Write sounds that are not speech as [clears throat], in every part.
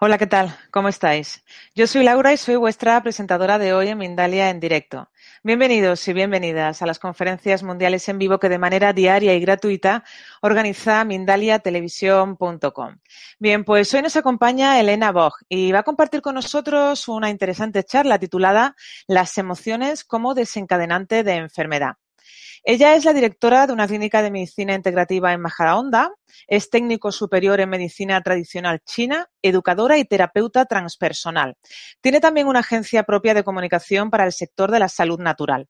Hola, ¿qué tal? ¿Cómo estáis? Yo soy Laura y soy vuestra presentadora de hoy en Mindalia en directo. Bienvenidos y bienvenidas a las conferencias mundiales en vivo que de manera diaria y gratuita organiza mindaliatelevisión.com. Bien, pues hoy nos acompaña Elena Bog y va a compartir con nosotros una interesante charla titulada Las emociones como desencadenante de enfermedad. Ella es la directora de una clínica de medicina integrativa en Majadahonda, es técnico superior en medicina tradicional china, educadora y terapeuta transpersonal. Tiene también una agencia propia de comunicación para el sector de la salud natural.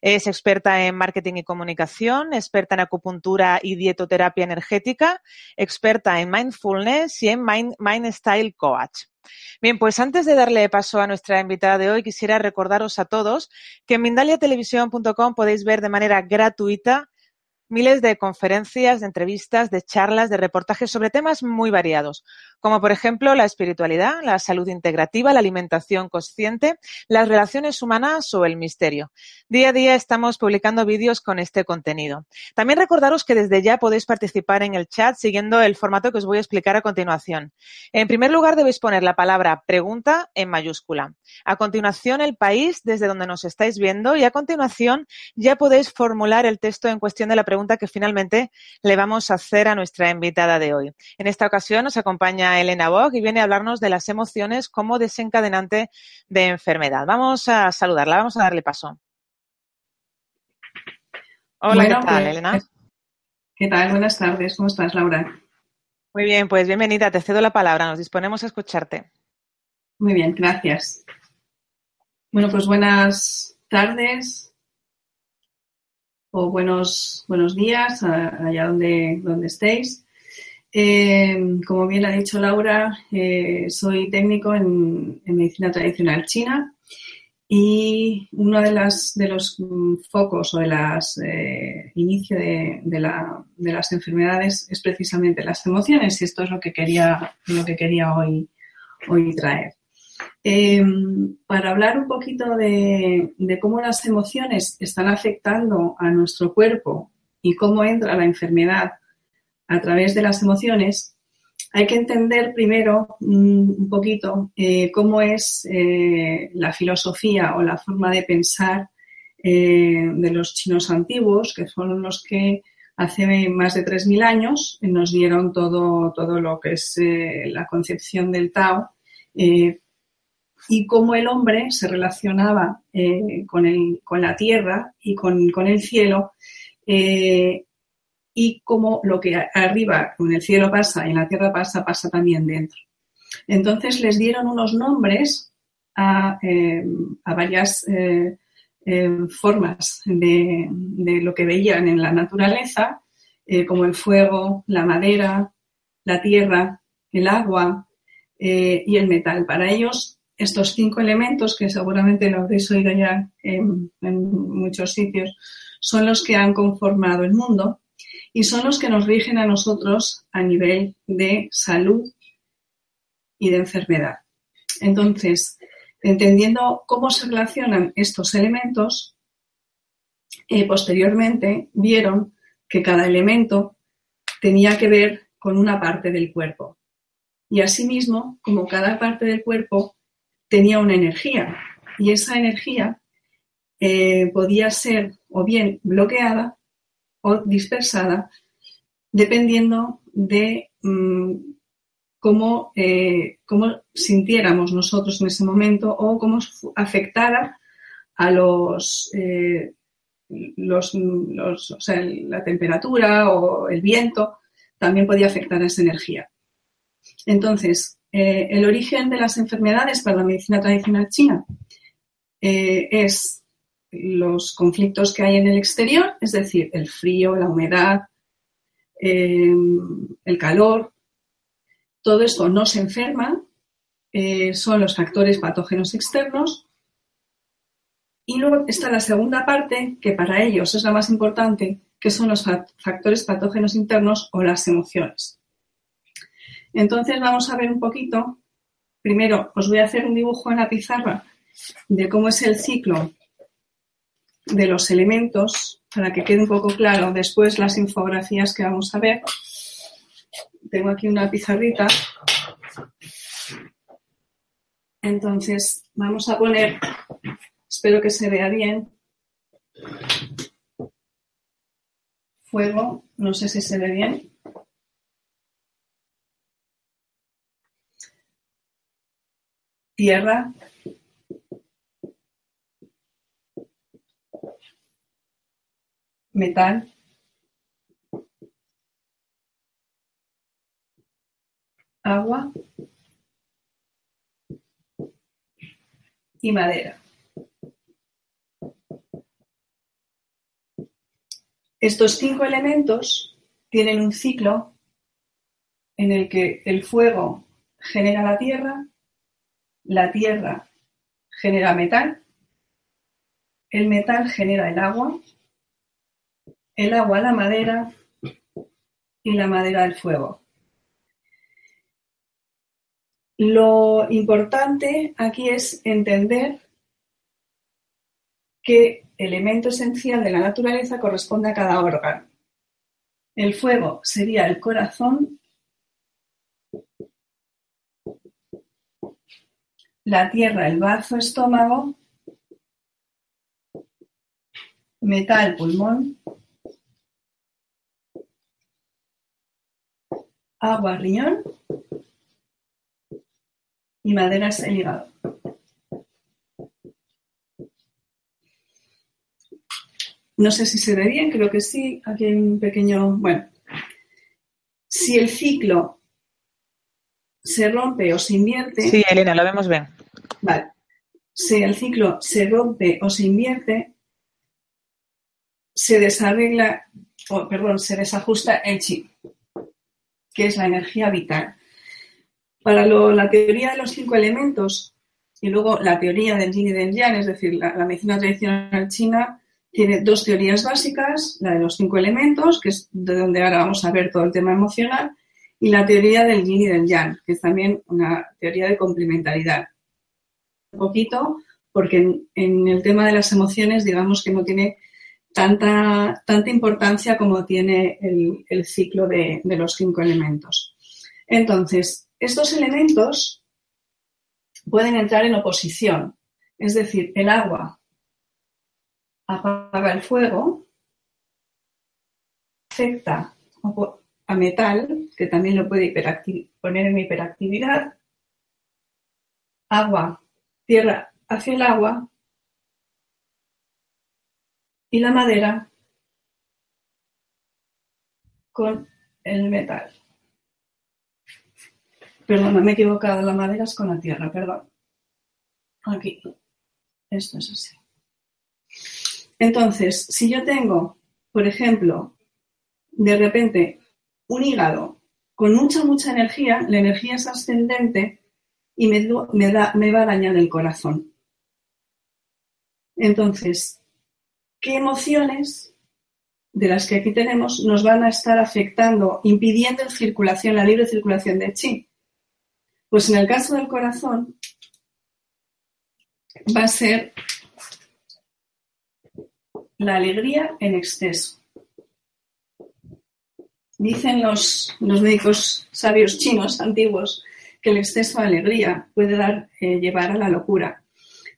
Es experta en marketing y comunicación, experta en acupuntura y dietoterapia energética, experta en mindfulness y en mind, Style Coach. Bien, pues antes de darle paso a nuestra invitada de hoy, quisiera recordaros a todos que en mindaliatelevisión.com podéis ver de manera gratuita miles de conferencias, de entrevistas, de charlas, de reportajes sobre temas muy variados, como por ejemplo la espiritualidad, la salud integrativa, la alimentación consciente, las relaciones humanas o el misterio. Día a día estamos publicando vídeos con este contenido. También recordaros que desde ya podéis participar en el chat siguiendo el formato que os voy a explicar a continuación. En primer lugar, debéis poner la palabra pregunta en mayúscula. A continuación, el país desde donde nos estáis viendo y a continuación ya podéis formular el texto en cuestión de la pregunta que finalmente le vamos a hacer a nuestra invitada de hoy. En esta ocasión nos acompaña Elena Bog y viene a hablarnos de las emociones como desencadenante de enfermedad. Vamos a saludarla, vamos a darle paso. Hola, ¿qué tal, pues, Elena? ¿Qué tal? Buenas tardes. ¿Cómo estás, Laura? Muy bien, pues bienvenida. Te cedo la palabra. Nos disponemos a escucharte. Muy bien, gracias. Bueno, pues buenas tardes, o buenos, buenos días allá donde, donde estéis. Eh, como bien ha dicho Laura, eh, soy técnico en, medicina tradicional china y uno de, las, de los mm, focos o de las eh, de, de, las enfermedades es precisamente las emociones y esto es lo que quería, lo que quería hoy, hoy traer. Em, para hablar un poquito de, cómo las emociones están afectando a nuestro cuerpo y cómo entra la enfermedad a través de las emociones, hay que entender primero un poquito eh, cómo es eh, la filosofía o la forma de pensar eh, de los chinos antiguos, que fueron los que hace más de 3.000 años nos dieron todo, todo lo que es la concepción del Tao y cómo el hombre se relacionaba eh, con, el, con, la tierra y con, con el cielo eh, y cómo lo que arriba con el cielo pasa y en la tierra pasa, pasa también dentro. Entonces les dieron unos nombres a, eh, a varias formas de, de, lo que veían en la naturaleza, como el fuego, la madera, la tierra, el agua y el metal. Para ellos estos cinco elementos, que seguramente lo habréis oído ya en, muchos sitios, son los que han conformado el mundo y son los que nos rigen a nosotros a nivel de salud y de enfermedad. Entonces, entendiendo cómo se relacionan estos elementos, eh, posteriormente vieron que cada elemento tenía que ver con una parte del cuerpo. Y asimismo, como cada parte del cuerpo tenía una energía y esa energía eh, podía ser o bien bloqueada o dispersada dependiendo de mm, cómo, eh, cómo, sintiéramos nosotros en ese momento o cómo afectara a los, eh, los, los o sea, la temperatura o el viento también podía afectar a esa energía. Entonces, eh, el origen de las enfermedades para la medicina tradicional china eh, es los conflictos que hay en el exterior, es decir, el frío, la humedad, eh, el calor. Todo esto no se enferma, son los factores patógenos externos. Y luego está la segunda parte, que para ellos es la más importante, que son los factores patógenos internos o las emociones. Entonces vamos a ver un poquito. Primero os voy a hacer un dibujo en la pizarra de cómo es el ciclo de los elementos para que quede un poco claro después las infografías que vamos a ver. Tengo aquí una pizarrita Entonces, vamos a poner, espero que se vea bien, fuego, no sé si se ve bien. Tierra. Metal. Agua. Y madera. Estos cinco elementos tienen un ciclo en el que el fuego genera la tierra, la tierra genera metal, el metal genera el agua, el agua la madera y la madera el fuego. Lo importante aquí es entender que elemento esencial de la naturaleza corresponde a cada órgano. El fuego sería el corazón, la tierra el bazo estómago, metal pulmón, agua riñón y madera es el hígado. No sé si se ve bien, creo que sí. Aquí hay un pequeño. Bueno, si el ciclo se rompe o se invierte. Sí, Elena, lo vemos bien. Vale. Si el ciclo se rompe o se invierte, se desarregla, o perdón, se desajusta el chi, que es la energía vital. Para la teoría de los cinco elementos y luego la teoría del yin y del yang, es decir, la medicina tradicional china, tiene dos teorías básicas, la de los cinco elementos, que es de donde ahora vamos a ver todo el tema emocional, y la teoría del yin y del yang, que es también una teoría de complementariedad. Poquito, porque en, el tema de las emociones, digamos que no tiene tanta, tanta importancia como tiene el, ciclo de, de los cinco elementos. Entonces, estos elementos pueden entrar en oposición, es decir, el agua apaga el fuego, afecta a metal, que también lo puede poner en hiperactividad, agua, tierra hacia el agua y la madera con el metal. Perdón, me he equivocado, la madera es con la tierra, perdón. Aquí. Esto es así. Entonces, si yo tengo, por ejemplo, de repente un hígado con mucha, mucha energía, la energía es ascendente y me, me va a dañar el corazón. Entonces, ¿qué emociones de las que aquí tenemos nos van a estar afectando, impidiendo la circulación, la libre circulación de chi? Pues en el caso del corazón va a ser la alegría en exceso. Dicen los, médicos sabios chinos antiguos que el exceso de alegría puede dar, eh, llevar a la locura.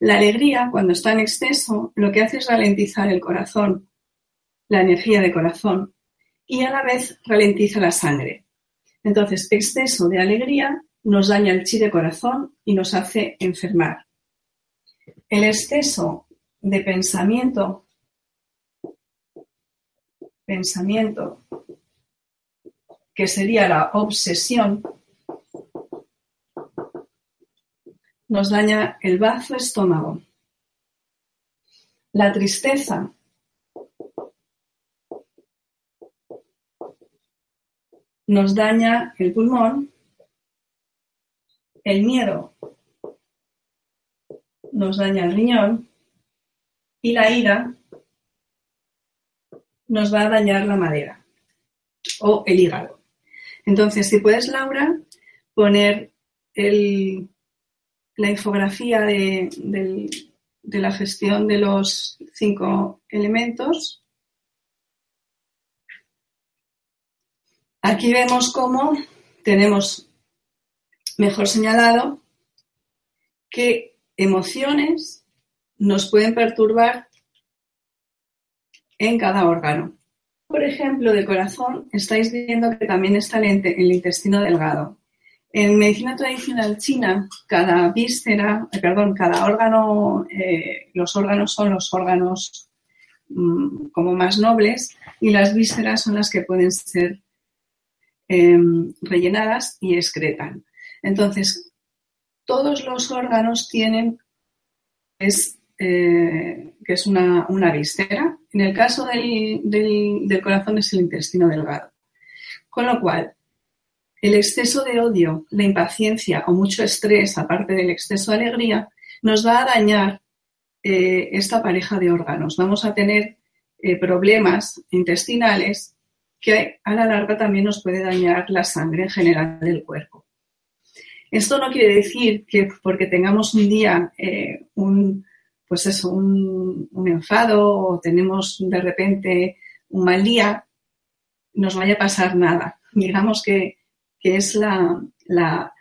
La alegría, cuando está en exceso, lo que hace es ralentizar el corazón, la energía de corazón, y a la vez ralentiza la sangre. Entonces, exceso de alegría nos daña el chi de corazón y nos hace enfermar. El exceso de pensamiento pensamiento, que sería la obsesión, nos daña el bazo estómago. La tristeza nos daña el pulmón. El miedo nos daña el riñón. Y la ira nos va a dañar la madera o el hígado. Entonces, si puedes, Laura, poner la infografía de, la gestión de los cinco elementos. Aquí vemos cómo tenemos mejor señalado qué emociones nos pueden perturbar en cada órgano. Por ejemplo, de corazón, estáis viendo que también está el, intestino delgado. En medicina tradicional china, cada víscera, eh, perdón, cada órgano, eh, los órganos son los órganos mm, como más nobles y las vísceras son las que pueden ser em, rellenadas y excretan. Entonces, todos los órganos tienen es, eh, que es una, una, víscera. En el caso del, del, corazón es el intestino delgado. Con lo cual, el exceso de odio, la impaciencia o mucho estrés, aparte del exceso de alegría, nos va a dañar eh, esta pareja de órganos. Vamos a tener eh, problemas intestinales que a la larga también nos puede dañar la sangre en general del cuerpo. Esto no quiere decir que porque tengamos un día eh, un, pues eso, un, enfado o tenemos de repente un mal día, nos vaya a pasar nada. Digamos que, es la,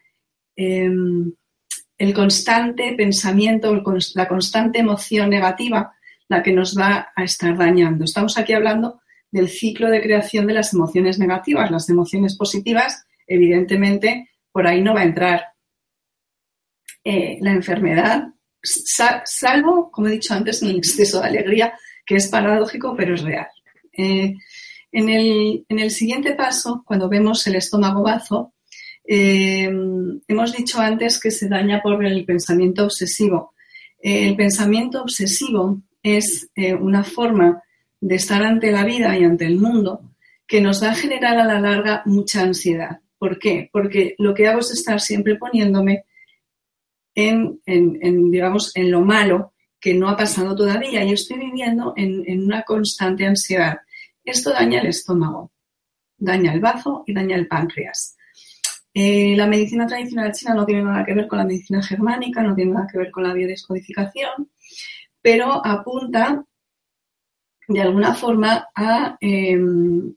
em, el constante pensamiento, la constante emoción negativa la que nos va a estar dañando. Estamos aquí hablando del ciclo de creación de las emociones negativas. Las emociones positivas, evidentemente, por ahí no va a entrar. Eh, la enfermedad, salvo, como he dicho antes, el exceso de alegría, que es paradójico, pero es real. Eh, en, el, siguiente paso, cuando vemos el estómago bazo, eh, hemos dicho antes que se daña por el pensamiento obsesivo. el pensamiento obsesivo es una forma de estar ante la vida y ante el mundo que nos da a generar a la larga mucha ansiedad. ¿Por qué? Porque lo que hago es estar siempre poniéndome en, digamos, en lo malo que no ha pasado todavía y estoy viviendo en, una constante ansiedad. Esto daña el estómago, daña el bazo y daña el páncreas. Eh, la medicina tradicional china no tiene nada que ver con la medicina germánica, no tiene nada que ver con la biodescodificación, pero apunta de alguna forma a... Em,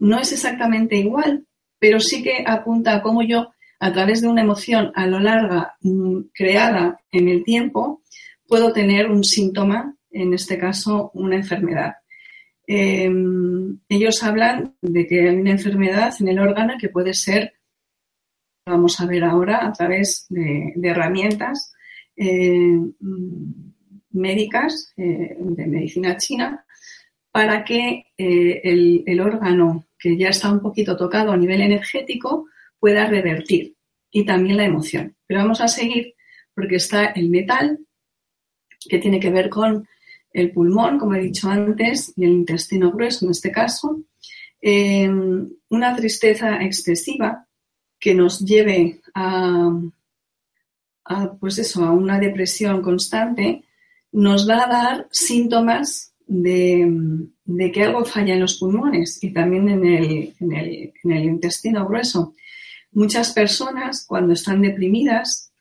no es exactamente igual, pero sí que apunta a cómo yo a través de una emoción a lo larga mm, creada en el tiempo, puedo tener un síntoma, en este caso una enfermedad. Em, ellos hablan de que hay una enfermedad en el órgano que puede ser, vamos a ver ahora, a través de, herramientas eh, médicas eh, de medicina china, para que eh, el órgano que ya está un poquito tocado a nivel energético pueda revertir y también la emoción. Pero vamos a seguir porque está el metal, que tiene que ver con el pulmón, como he dicho antes, y el intestino grueso en este caso. Eh, una tristeza excesiva que nos lleve a, pues eso, a una depresión constante, nos va a dar síntomas de, que algo falla en los pulmones y también en el intestino grueso. Muchas personas cuando están deprimidas,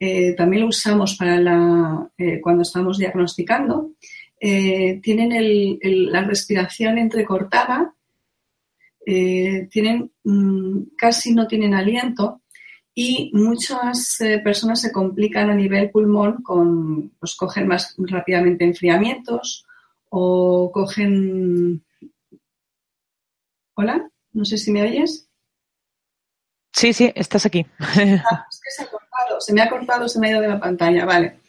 eh, también lo usamos para la, eh, cuando estamos diagnosticando, eh, tienen la respiración entrecortada, tienen, mm, casi no tienen aliento y muchas personas se complican a nivel pulmón con, pues cogen más rápidamente enfriamientos o cogen... Hola, no sé si me oyes. Sí, sí, estás aquí. [laughs] Ah, es que se ha cortado, se me ha cortado, se me ha ido de la pantalla, vale.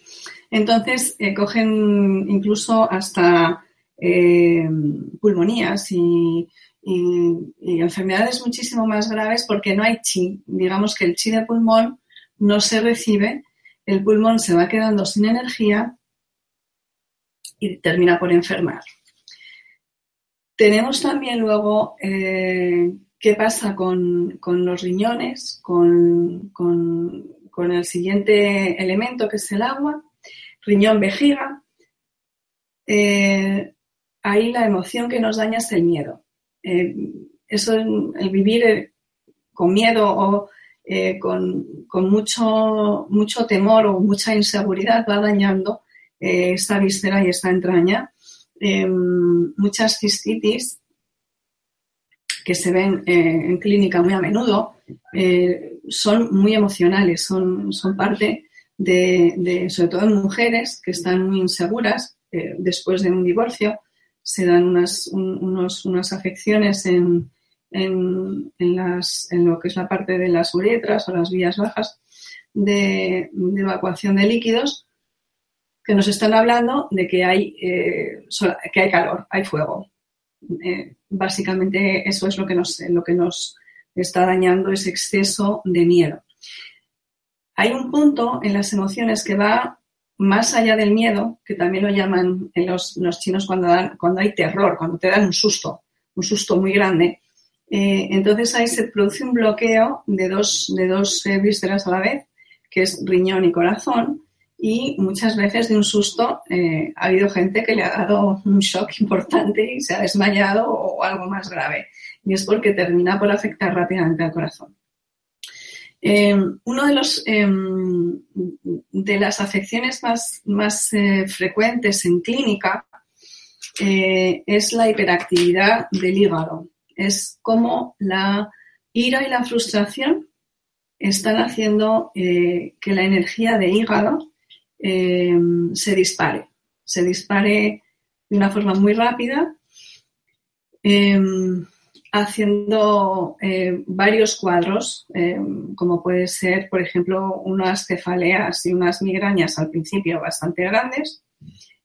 Entonces, eh, cogen incluso hasta eh, pulmonías y, enfermedades muchísimo más graves porque no hay chi. Digamos que el chi de pulmón no se recibe, el pulmón se va quedando sin energía y termina por enfermar. Tenemos también luego eh, ¿Qué pasa con, los riñones, con, el siguiente elemento que es el agua? Riñón, vejiga. Eh, ahí la emoción que nos daña es el miedo. Eh, eso, el vivir eh, con miedo o con, mucho, mucho temor o mucha inseguridad va dañando esta víscera y esta entraña. muchas cistitis que se ven eh, en clínica muy a menudo eh, son muy emocionales, son, son parte de, sobre todo en mujeres que están muy inseguras eh, después de un divorcio, se dan unas, unas afecciones en, en, en lo que es la parte de las uretras o las vías bajas de, evacuación de líquidos que nos están hablando de que hay, que hay calor, hay fuego. Eh, básicamente eso es lo que, nos, lo que nos está dañando ese exceso de miedo. Hay un punto en las emociones que va más allá del miedo, que también lo llaman en los, chinos cuando, dan, cuando hay terror, cuando te dan un susto, un susto muy grande. Eh, entonces ahí se produce un bloqueo de dos, de dos vísceras a la vez, que es riñón y corazón, y muchas veces de un susto eh, ha habido gente que le ha dado un shock importante y se ha desmayado o algo más grave. Y es porque termina por afectar rápidamente al corazón. Eh, uno de los em, de las afecciones más, más eh, frecuentes en clínica es la hiperactividad del hígado. Es como la ira y la frustración están haciendo que la energía de hígado eh, se dispare, se dispare de una forma muy rápida, em, haciendo eh, varios cuadros, em, como puede ser, por ejemplo, unas cefaleas y unas migrañas al principio bastante grandes,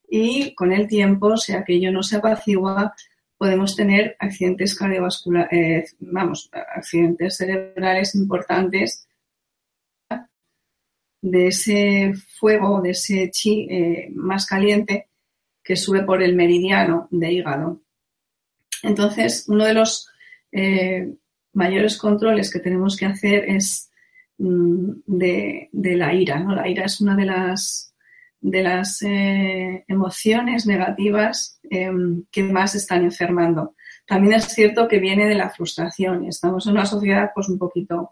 y con el tiempo, si aquello no se apacigua, podemos tener accidentes cardiovasculares, eh, vamos, accidentes cerebrales importantes de ese fuego, de ese chi eh, más caliente que sube por el meridiano de hígado. Entonces, uno de los eh, mayores controles que tenemos que hacer es mm, de, la ira. ¿no? La ira es una de las, de las eh, emociones negativas em, que más están enfermando. También es cierto que viene de la frustración. Estamos en una sociedad pues un poquito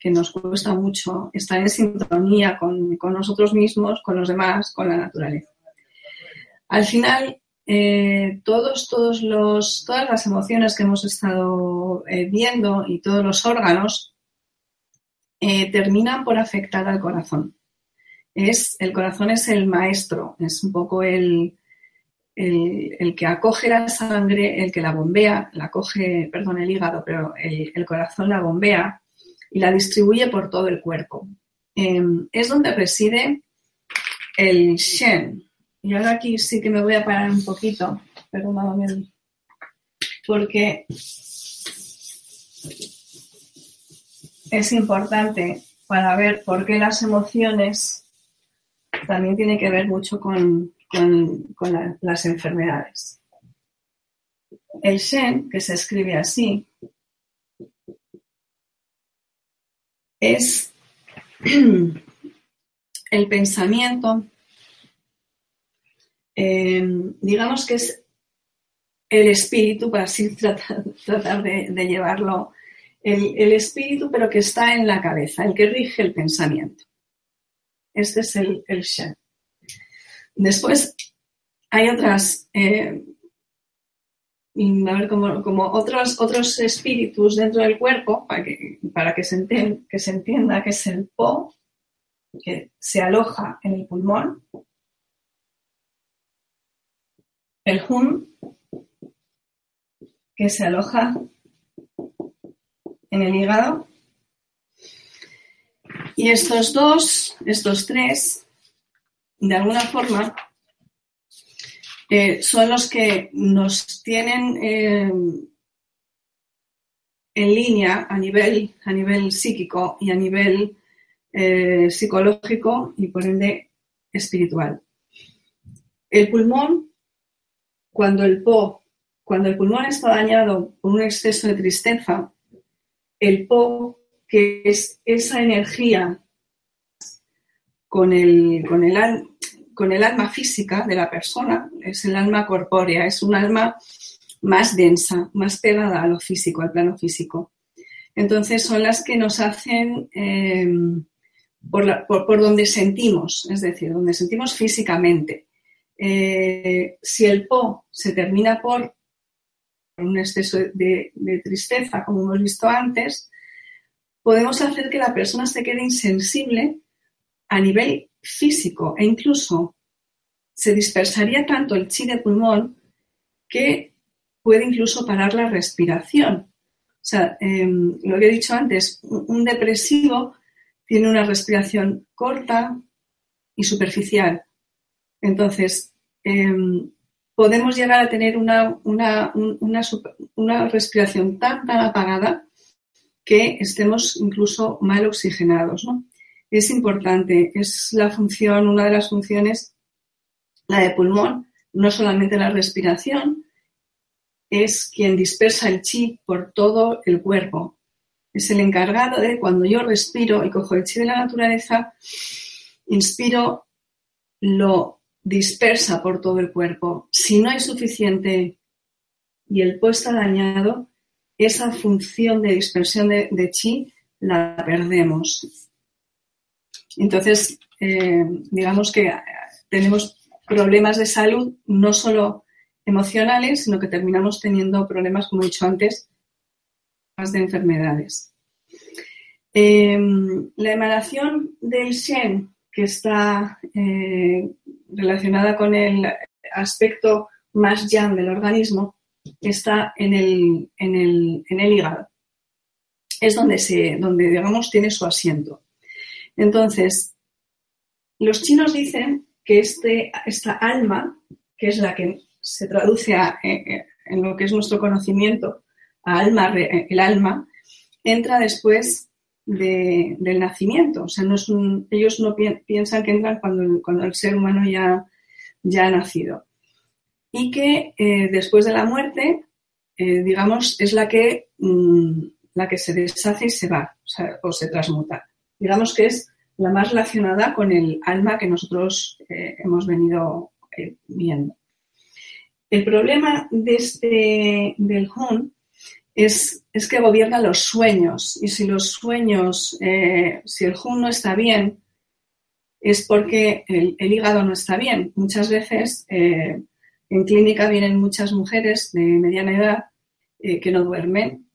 que nos cuesta mucho estar en sintonía con, nosotros mismos, con los demás, con la naturaleza. Al final, eh, todos, todos los, todas las emociones que hemos estado eh, viendo y todos los órganos eh, terminan por afectar al corazón. Es, el corazón es el maestro, es un poco el, el, que acoge la sangre, el que la bombea, la coge, perdón, el hígado, pero el, el corazón la bombea y la distribuye por todo el cuerpo. Em, es donde reside el Shen. Y ahora aquí sí que me voy a parar un poquito, perdóname, porque es importante para ver por qué las emociones también tienen que ver mucho con, las enfermedades. El Shen, que se escribe así, es [clears throat] el pensamiento, eh, digamos que es el espíritu, para así [laughs] tratar, de, llevarlo, el, espíritu, pero que está en la cabeza, el que rige el pensamiento. Este es el, el. Después hay otras eh, a ver, como, otros, otros espíritus dentro del cuerpo, para que, para que, se entienda, que se entienda que es el Po, que se aloja en el pulmón, el Hun, que se aloja en el hígado, y estos dos, estos tres, de alguna forma, eh, son los que nos tienen eh, en línea a nivel, a nivel psíquico y a nivel eh, psicológico y por ende espiritual. El pulmón, cuando el po, cuando el pulmón está dañado por un exceso de tristeza, el po, que es esa energía con el, con el, con el alma física de la persona, es el alma corpórea, es un alma más densa, más pegada a lo físico, al plano físico. Entonces son las que nos hacen em, por, donde sentimos, es decir, donde sentimos físicamente. Eh, si el Po se termina por, un exceso de, de tristeza, como hemos visto antes, podemos hacer que la persona se quede insensible a nivel físico e incluso se dispersaría tanto el chi de pulmón que puede incluso parar la respiración. O sea, em, lo que he dicho antes, un depresivo tiene una respiración corta y superficial. Entonces, em, podemos llegar a tener una, una, una, respiración tan, tan apagada que estemos incluso mal oxigenados. Es importante, es la función, una de las funciones, la de pulmón, no solamente la respiración, es quien dispersa el chi por todo el cuerpo. Es el encargado de cuando yo respiro y cojo el chi de la naturaleza, inspiro, lo dispersa por todo el cuerpo. Si no hay suficiente y el po está dañado, esa función de dispersión de, chi la perdemos. Entonces, eh, digamos que tenemos problemas de salud no solo emocionales, sino que terminamos teniendo problemas, como he dicho antes, de enfermedades. Em, la emanación del Shen, que está eh, relacionada con el aspecto más yang del organismo, está en el, en el, hígado. Es donde, se, donde, digamos, tiene su asiento. Entonces, los chinos dicen que este, esta alma, que es la que se traduce eh, eh, en lo que es nuestro conocimiento, a alma, eh, el alma, entra después del nacimiento. O sea, ellos no piensan que entran cuando el, cuando el ser humano ya, ya ha nacido. Y que después de la muerte, digamos, es la que, mm, la que se deshace y se va, o, se transmuta. Digamos que es la más relacionada con el alma que nosotros hemos venido viendo. El problema de este, del Hun es, es, que gobierna los sueños y si los sueños, eh, si el Hun no está bien, es porque el, hígado no está bien. Muchas veces eh, en clínica vienen muchas mujeres de mediana edad eh, que no duermen,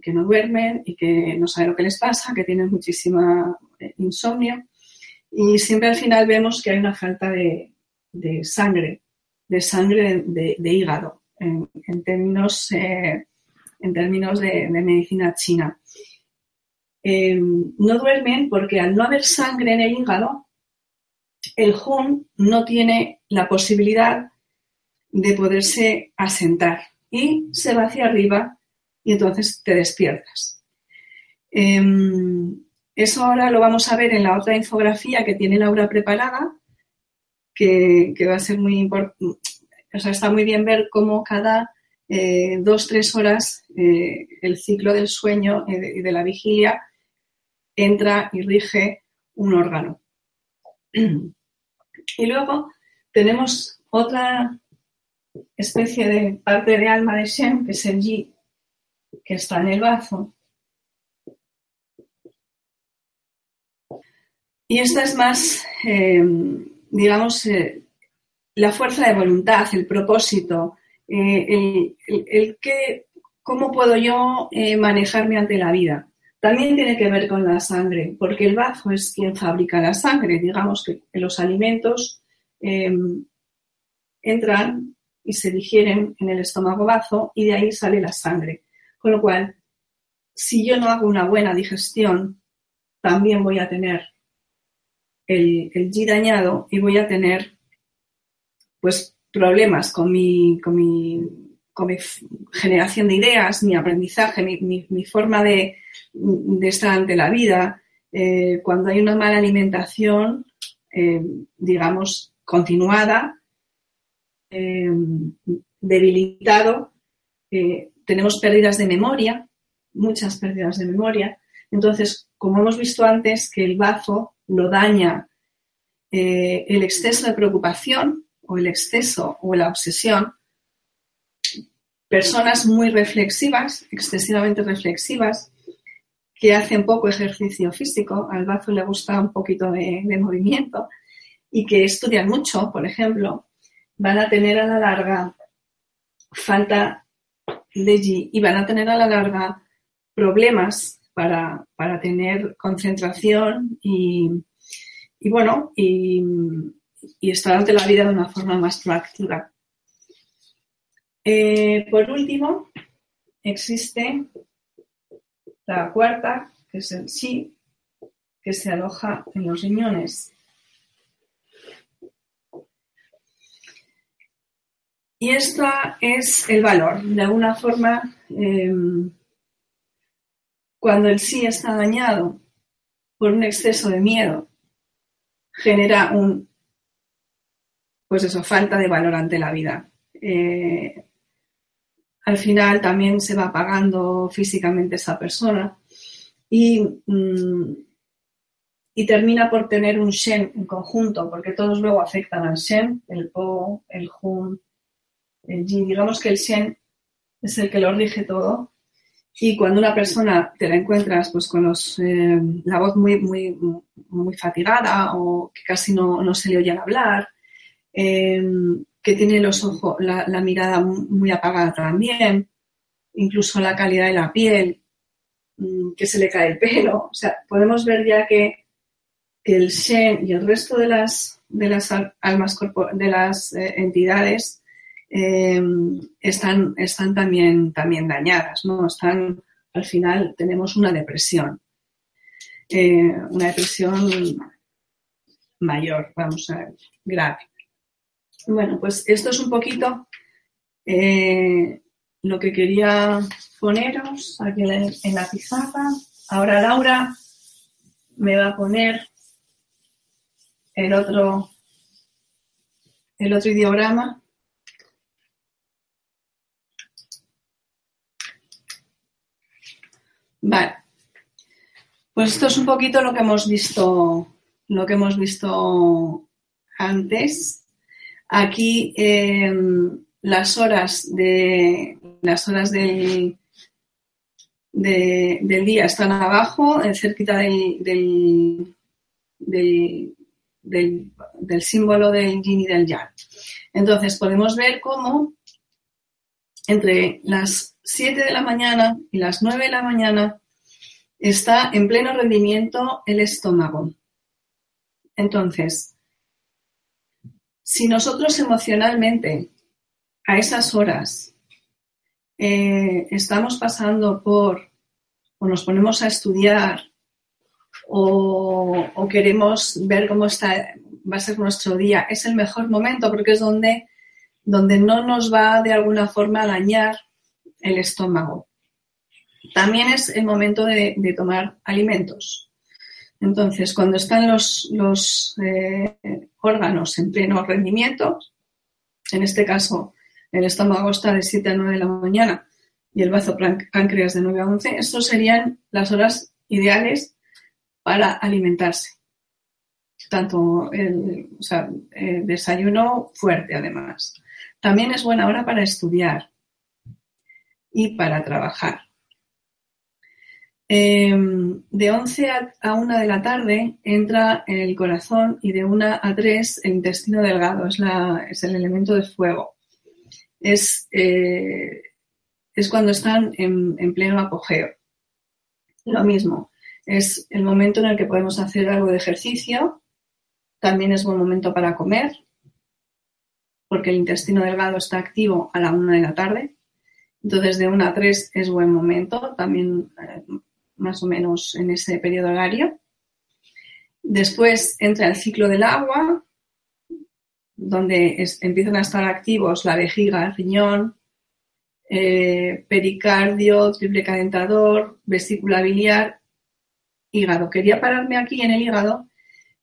que no duermen y que no saben lo que les pasa, que tienen muchísima insomnio y siempre al final vemos que hay una falta de, de sangre de sangre de, hígado, en, términos, eh, en términos de, medicina china. Eh, no duermen porque al no haber sangre en el hígado, el Hun no tiene la posibilidad de poderse asentar y se va hacia arriba y entonces te despiertas. Em, eso ahora lo vamos a ver en la otra infografía que tiene Laura preparada, que, va a ser muy importante. O sea, está muy bien ver cómo cada eh, dos, tres horas eh, el ciclo del sueño y de, la vigilia entra y rige un órgano. [clears throat] Y luego tenemos otra especie de parte de alma de Shem, que es el Yi, que está en el bazo. Y esta es más eh, digamos, eh, la fuerza de voluntad, el propósito, eh, el, que, cómo puedo yo manejarme ante la vida. También tiene que ver con la sangre, porque el bazo es quien fabrica la sangre. Digamos que los alimentos entran y se digieren en el estómago bazo y de ahí sale la sangre. Con lo cual, si yo no hago una buena digestión, también voy a tener el, el dañado y voy a tener pues problemas con mi, con mi, con mi generación de ideas, mi aprendizaje, mi, forma de, estar ante la vida. Eh, cuando hay una mala alimentación, eh, digamos, continuada, eh, debilitado, tenemos pérdidas de memoria, muchas pérdidas de memoria. Entonces, como hemos visto antes, que el bazo lo daña eh, el exceso de preocupación o el exceso o la obsesión, personas muy reflexivas, excesivamente reflexivas, que hacen poco ejercicio físico, al bazo le gusta un poquito de, movimiento y que estudian mucho, por ejemplo, van a tener a la larga falta de y van a tener a la larga problemas para, para tener concentración y, y bueno, y, y estar ante la vida de una forma más proactiva. Eh, por último, existe la cuarta, que es el sí, que se aloja en los riñones. Y esto es el valor. De alguna forma, em, cuando el sí está dañado por un exceso de miedo, genera un, pues eso, falta de valor ante la vida. Eh, al final también se va apagando físicamente esa persona y, mm, y termina por tener un Shen en conjunto, porque todos luego afectan al Shen, el Po, el Hun, el Yin. Digamos que el Shen es el que lo rige todo. Y cuando una persona te la encuentras pues con eh, la voz muy, muy, muy fatigada o que casi no, no se le oye hablar, eh, que tiene los ojos, la, mirada muy apagada también, incluso la calidad de la piel, mm, que se le cae el pelo. O sea, podemos ver ya que, el Shen y el resto de las, de las almas de las eh, entidades em, están, están también, también dañadas, ¿no? Están, al final tenemos una depresión. Eh, una depresión mayor, vamos a ver, grave. Bueno, pues esto es un poquito eh, lo que quería poneros aquí en la pizarra. Ahora Laura me va a poner el otro, el otro ideograma. Vale. Pues esto es un poquito lo que hemos visto, lo que hemos visto antes. Aquí em, las horas de las horas del, día están abajo, cerquita del, del, del, símbolo del yin y del yang. Entonces podemos ver cómo entre las 7 de la mañana y las 9 de la mañana está en pleno rendimiento el estómago. Entonces, si nosotros emocionalmente a esas horas eh, estamos pasando por o nos ponemos a estudiar o, queremos ver cómo está, va a ser nuestro día, es el mejor momento porque es donde, donde no nos va de alguna forma a dañar el estómago. También es el momento de tomar alimentos. Entonces, cuando están los, eh, órganos en pleno rendimiento, en este caso el estómago está de 7 a 9 de la mañana y el bazo páncreas de 9 a 11, estas serían las horas ideales para alimentarse. Tanto el, el desayuno fuerte además. También es buena hora para estudiar y para trabajar. Em, de 11 a, 1 de la tarde entra el corazón y de 1 a 3 el intestino delgado, es, el elemento de fuego. Es, eh, es cuando están en, en, pleno apogeo. Lo mismo, es el momento en el que podemos hacer algo de ejercicio, también es buen momento para comer, porque el intestino delgado está activo a la 1 de la tarde. Entonces, de 1 a 3 es buen momento. También eh, más o menos en ese periodo horario. Después entra el ciclo del agua, donde empiezan a estar activos la vejiga, el riñón, eh, pericardio, triple calentador, vesícula biliar, hígado. Quería pararme aquí en el hígado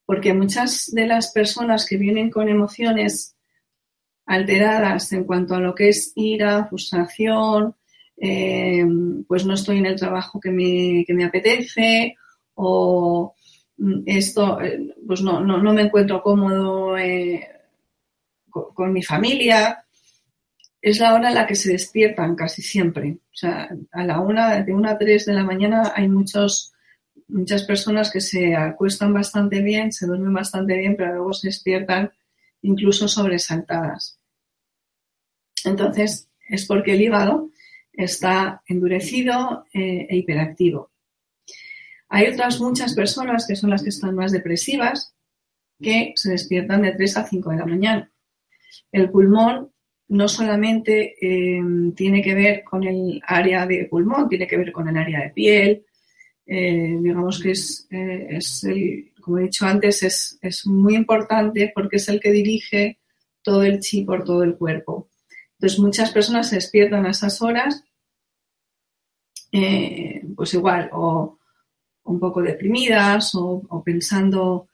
porque muchas de las personas que vienen con emociones alteradas en cuanto a lo que es ira, frustración, eh, pues no estoy en el trabajo que me, que me apetece o mm, esto, eh, pues no, no, no, me encuentro cómodo eh, con, mi familia. Es la hora en la que se despiertan casi siempre. O sea, a la una, de una a tres de la mañana hay muchos, muchas personas que se acuestan bastante bien, se duermen bastante bien, pero luego se despiertan incluso sobresaltadas. Entonces, es porque el hígado está endurecido eh, e hiperactivo. Hay otras muchas personas que son las que están más depresivas, que se despiertan de 3 a 5 de la mañana. El pulmón no solamente eh, tiene que ver con el área de pulmón, tiene que ver con el área de piel. Eh, digamos que es, el, como he dicho antes, es, es, muy importante porque es el que dirige todo el chi por todo el cuerpo. Entonces, muchas personas se despiertan a esas horas, pues igual, o un poco deprimidas o, pensando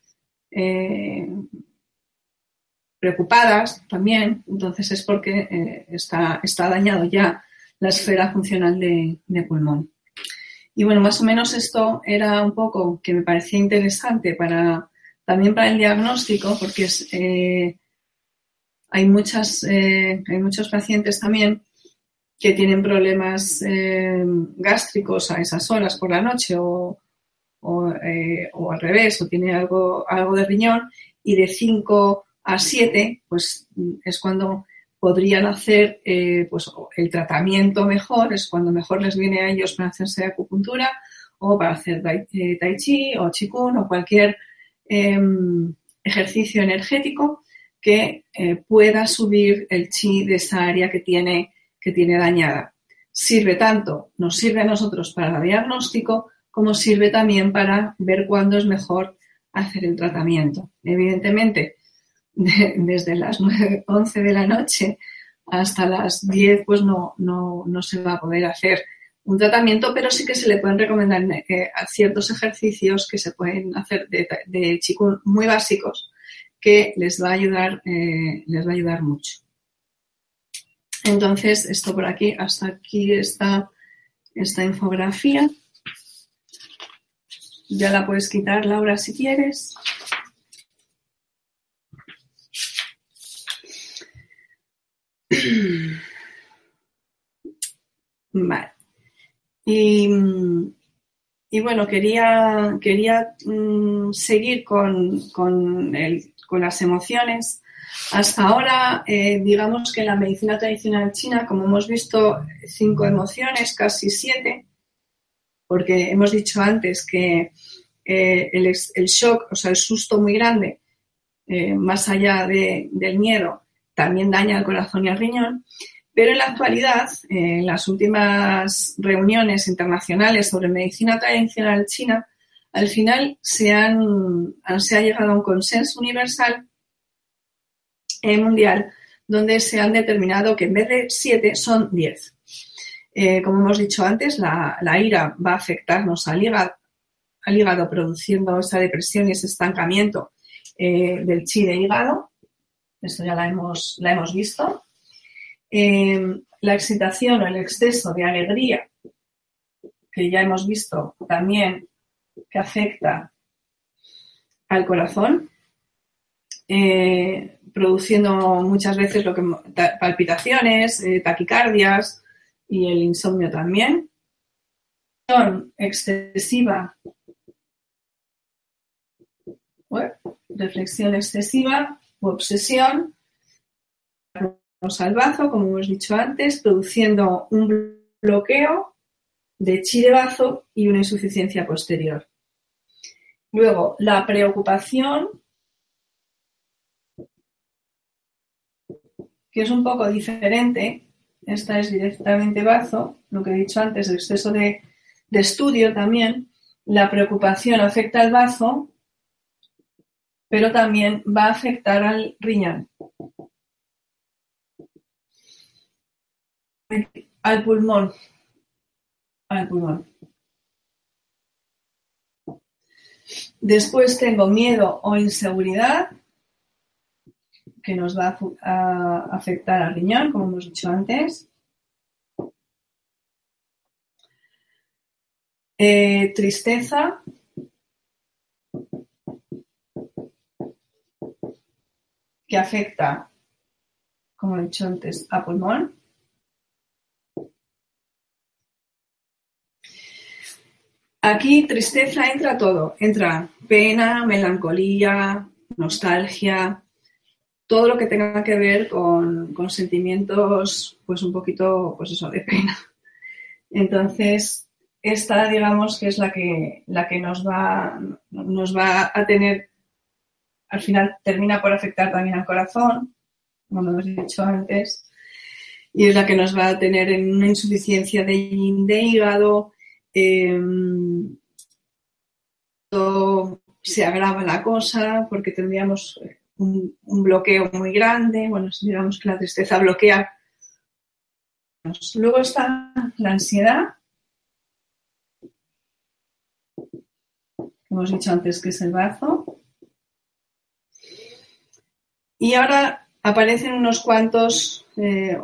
preocupadas también, entonces es porque eh, está, dañado ya la esfera funcional de, pulmón. Y bueno, más o menos esto era un poco que me parecía interesante para también para el diagnóstico, porque es, eh, hay, muchas, eh, hay muchos pacientes también que tienen problemas gástricos a esas horas por la noche o, o, al revés, o tiene algo, algo de riñón y de 5 a 7, pues es cuando podrían hacer eh, pues, el tratamiento mejor, es cuando mejor les viene a ellos para hacerse acupuntura o para hacer tai, eh, chi o qigong o cualquier em, ejercicio energético que eh, pueda subir el chi de esa área que tiene, que tiene dañada. Sirve tanto, nos sirve a nosotros para el diagnóstico, como sirve también para ver cuándo es mejor hacer el tratamiento. Evidentemente, desde las 9, 11 de la noche hasta las 10, pues no, no, no, se va a poder hacer un tratamiento, pero sí que se le pueden recomendar eh, ciertos ejercicios que se pueden hacer de, de muy básicos que les va a ayudar, eh, les va a ayudar mucho. Entonces, esto por aquí, hasta aquí está esta infografía. Ya la puedes quitar, Laura, si quieres. [clears throat] Vale. Y, bueno, quería, quería mm, seguir con, las emociones. Hasta ahora, eh, digamos que en la medicina tradicional china, como hemos visto, cinco emociones, casi siete, porque hemos dicho antes que eh, el, shock, o sea, el susto muy grande, eh, más allá del miedo, también daña el corazón y el riñón. Pero en la actualidad, en las últimas reuniones internacionales sobre medicina tradicional china, al final se, han, se ha llegado a un consenso universal mundial donde se han determinado que en vez de siete son diez. Eh, como hemos dicho antes, la, ira va a afectarnos al hígado, al hígado, produciendo esa depresión y ese estancamiento eh, del chi de hígado. Esto ya la hemos, la hemos visto. Eh, la excitación o el exceso de alegría, que ya hemos visto también que afecta al corazón, eh, produciendo muchas veces lo que palpitaciones, eh, taquicardias y el insomnio también. Excesiva, reflexión excesiva obsesión al como hemos dicho antes, produciendo un bloqueo de chi de bazo y una insuficiencia posterior. Luego, la preocupación, que es un poco diferente, esta es directamente bazo, lo que he dicho antes, el exceso de, de estudio también, la preocupación afecta al bazo pero también va a afectar al riñón, al pulmón, al pulmón. Después tengo miedo o inseguridad, que nos va a afectar al riñón, como hemos dicho antes. Eh, tristeza, que afecta, como he dicho antes, a pulmón. Aquí tristeza entra todo, entra pena, melancolía, nostalgia, todo lo que tenga que ver con, sentimientos, pues un poquito, pues eso, de pena. Entonces, esta, digamos, que es la que, la que nos va, nos va a tener al final termina por afectar también al corazón, como hemos dicho antes, y es la que nos va a tener en una insuficiencia de, hígado, em, se agrava la cosa porque tendríamos un, bloqueo muy grande, bueno, digamos que la tristeza bloquea. Luego está la ansiedad, hemos dicho antes que es el bazo. Y ahora aparecen unos cuantos, eh,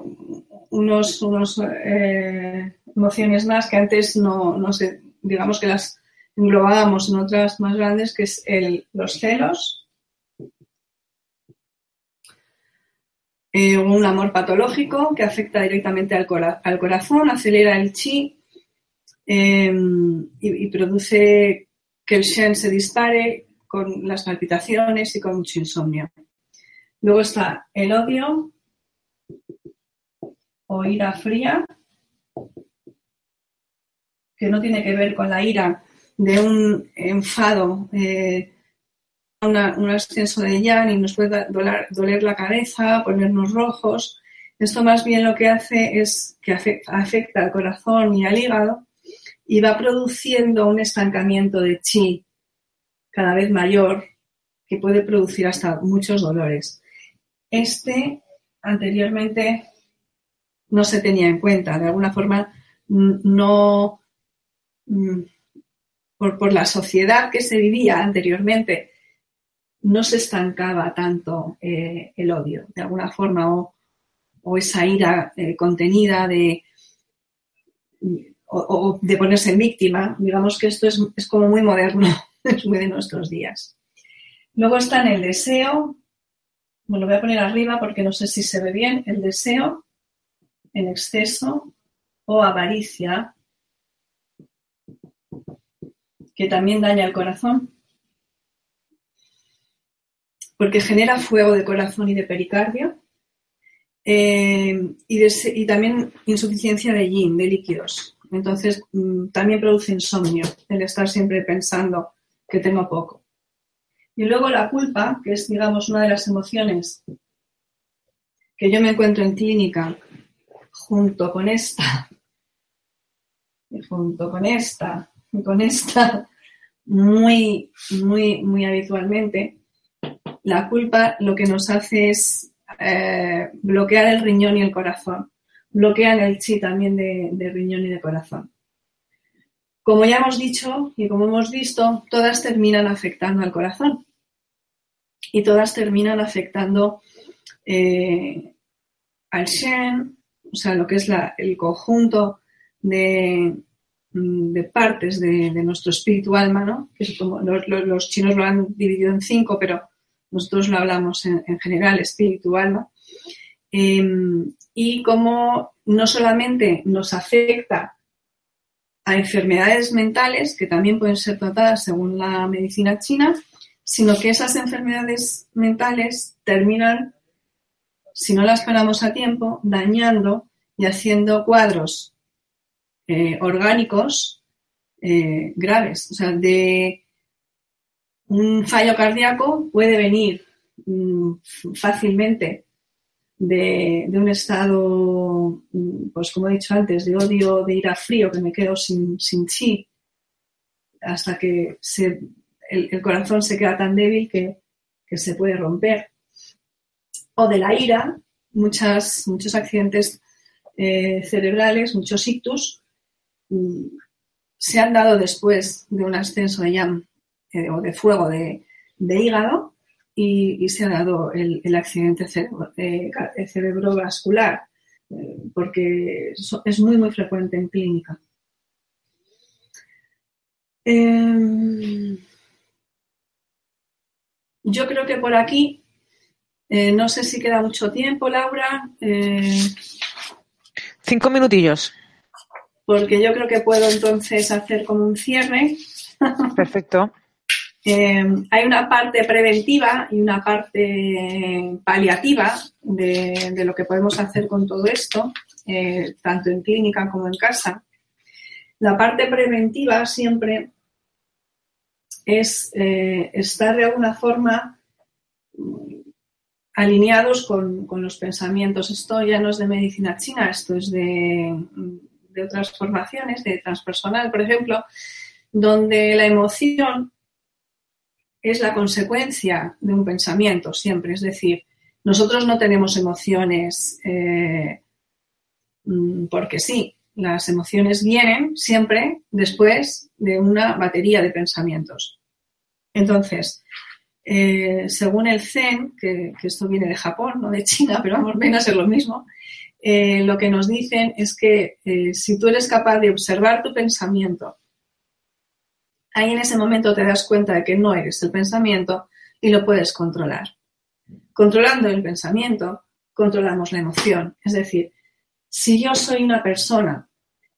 unos, unos eh, emociones más que antes no, no sé, digamos que las englobábamos en otras más grandes, que es el, los celos, eh, un amor patológico que afecta directamente al, al corazón, acelera el chi em, y, produce que el shen se dispare con las palpitaciones y con mucho insomnio. Luego está el odio o ira fría, que no tiene que ver con la ira de un enfado, eh, un ascenso de yang y nos puede doler, la cabeza, ponernos rojos. Esto más bien lo que hace es que afecta, al corazón y al hígado y va produciendo un estancamiento de chi cada vez mayor que puede producir hasta muchos dolores. Este anteriormente no se tenía en cuenta, de alguna forma no mm, por, la sociedad que se vivía anteriormente, no se estancaba tanto eh, el odio, de alguna forma, o, esa ira eh, contenida de, o, de ponerse en víctima. Digamos que esto es, como muy moderno, [laughs] es muy de nuestros días. Luego está en el deseo, bueno, lo voy a poner arriba porque no sé si se ve bien, el deseo en exceso o avaricia, que también daña el corazón, porque genera fuego de corazón y de pericardio, eh, y, también insuficiencia de yin, de líquidos. Entonces, mm, también produce insomnio el estar siempre pensando que tengo poco. Y luego la culpa, que es, digamos, una de las emociones que yo me encuentro en clínica junto con esta, y junto con esta, con esta muy, muy, muy habitualmente, la culpa lo que nos hace es eh, bloquear el riñón y el corazón. Bloquean el chi también de, riñón y de corazón. Como ya hemos dicho y como hemos visto, todas terminan afectando al corazón y todas terminan afectando eh, al Shen, o sea, lo que es el conjunto de, Mm, partes de, nuestro espíritu alma, ¿no? Que los, chinos lo han dividido en cinco, pero nosotros lo hablamos en, general, espíritu alma. Em, y como no solamente nos afecta a enfermedades mentales, que también pueden ser tratadas según la medicina china, sino que esas enfermedades mentales terminan, si no las paramos a tiempo, dañando y haciendo cuadros eh, orgánicos eh, graves. O sea, de un fallo cardíaco puede venir mm, fácilmente de, un estado, mm, pues como he dicho antes, de odio, de ira frío, que me quedo sin, sin chi, hasta que el, corazón se queda tan débil que, se puede romper. O de la ira, muchas, muchos accidentes eh, cerebrales, muchos ictus, se han dado después de un ascenso de llama eh, o de fuego de, hígado y, se ha dado el, accidente eh, cerebrovascular, eh, porque es muy, muy frecuente en clínica. Em, yo creo que por aquí, no sé si queda mucho tiempo, Laura. Cinco minutillos porque yo creo que puedo entonces hacer como un cierre. Perfecto. Eh, hay una parte preventiva y una parte paliativa de, lo que podemos hacer con todo esto, eh, tanto en clínica como en casa. La parte preventiva siempre es eh, estar de alguna forma alineados con, los pensamientos. Esto ya no es de medicina china, esto es de otras formaciones, de transpersonal, por ejemplo, donde la emoción es la consecuencia de un pensamiento siempre. Es decir, nosotros no tenemos emociones eh, mm, porque sí. Las emociones vienen siempre después de una batería de pensamientos. Entonces, eh, según el Zen, que, esto viene de Japón, no de China, pero vamos, viene a ser lo mismo, eh, lo que nos dicen es que si tú eres capaz de observar tu pensamiento ahí en ese momento te das cuenta de que no eres el pensamiento y lo puedes controlar. Controlando el pensamiento, controlamos la emoción. Es decir, si yo soy una persona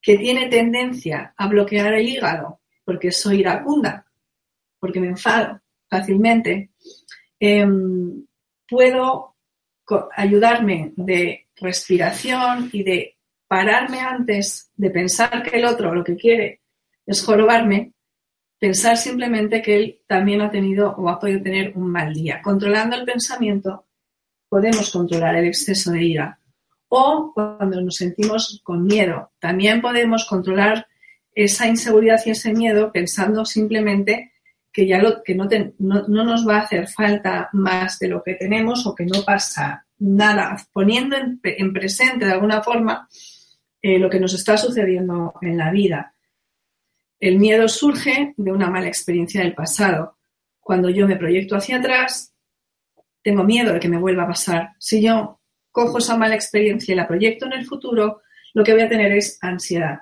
que tiene tendencia a bloquear el hígado porque soy iracunda, porque me enfado fácilmente, em, puedo ayudarme de respiración y de pararme antes de pensar que el otro lo que quiere es jorobarme pensar simplemente que él también ha tenido o ha podido tener un mal día. Controlando el pensamiento podemos controlar el exceso de ira. O cuando nos sentimos con miedo, también podemos controlar esa inseguridad y ese miedo pensando simplemente que ya lo, que no, no, nos va a hacer falta más de lo que tenemos o que no pasa nada, poniendo en, presente de alguna forma eh, lo que nos está sucediendo en la vida. El miedo surge de una mala experiencia del pasado. Cuando yo me proyecto hacia atrás, tengo miedo de que me vuelva a pasar. Si yo cojo esa mala experiencia y la proyecto en el futuro, lo que voy a tener es ansiedad.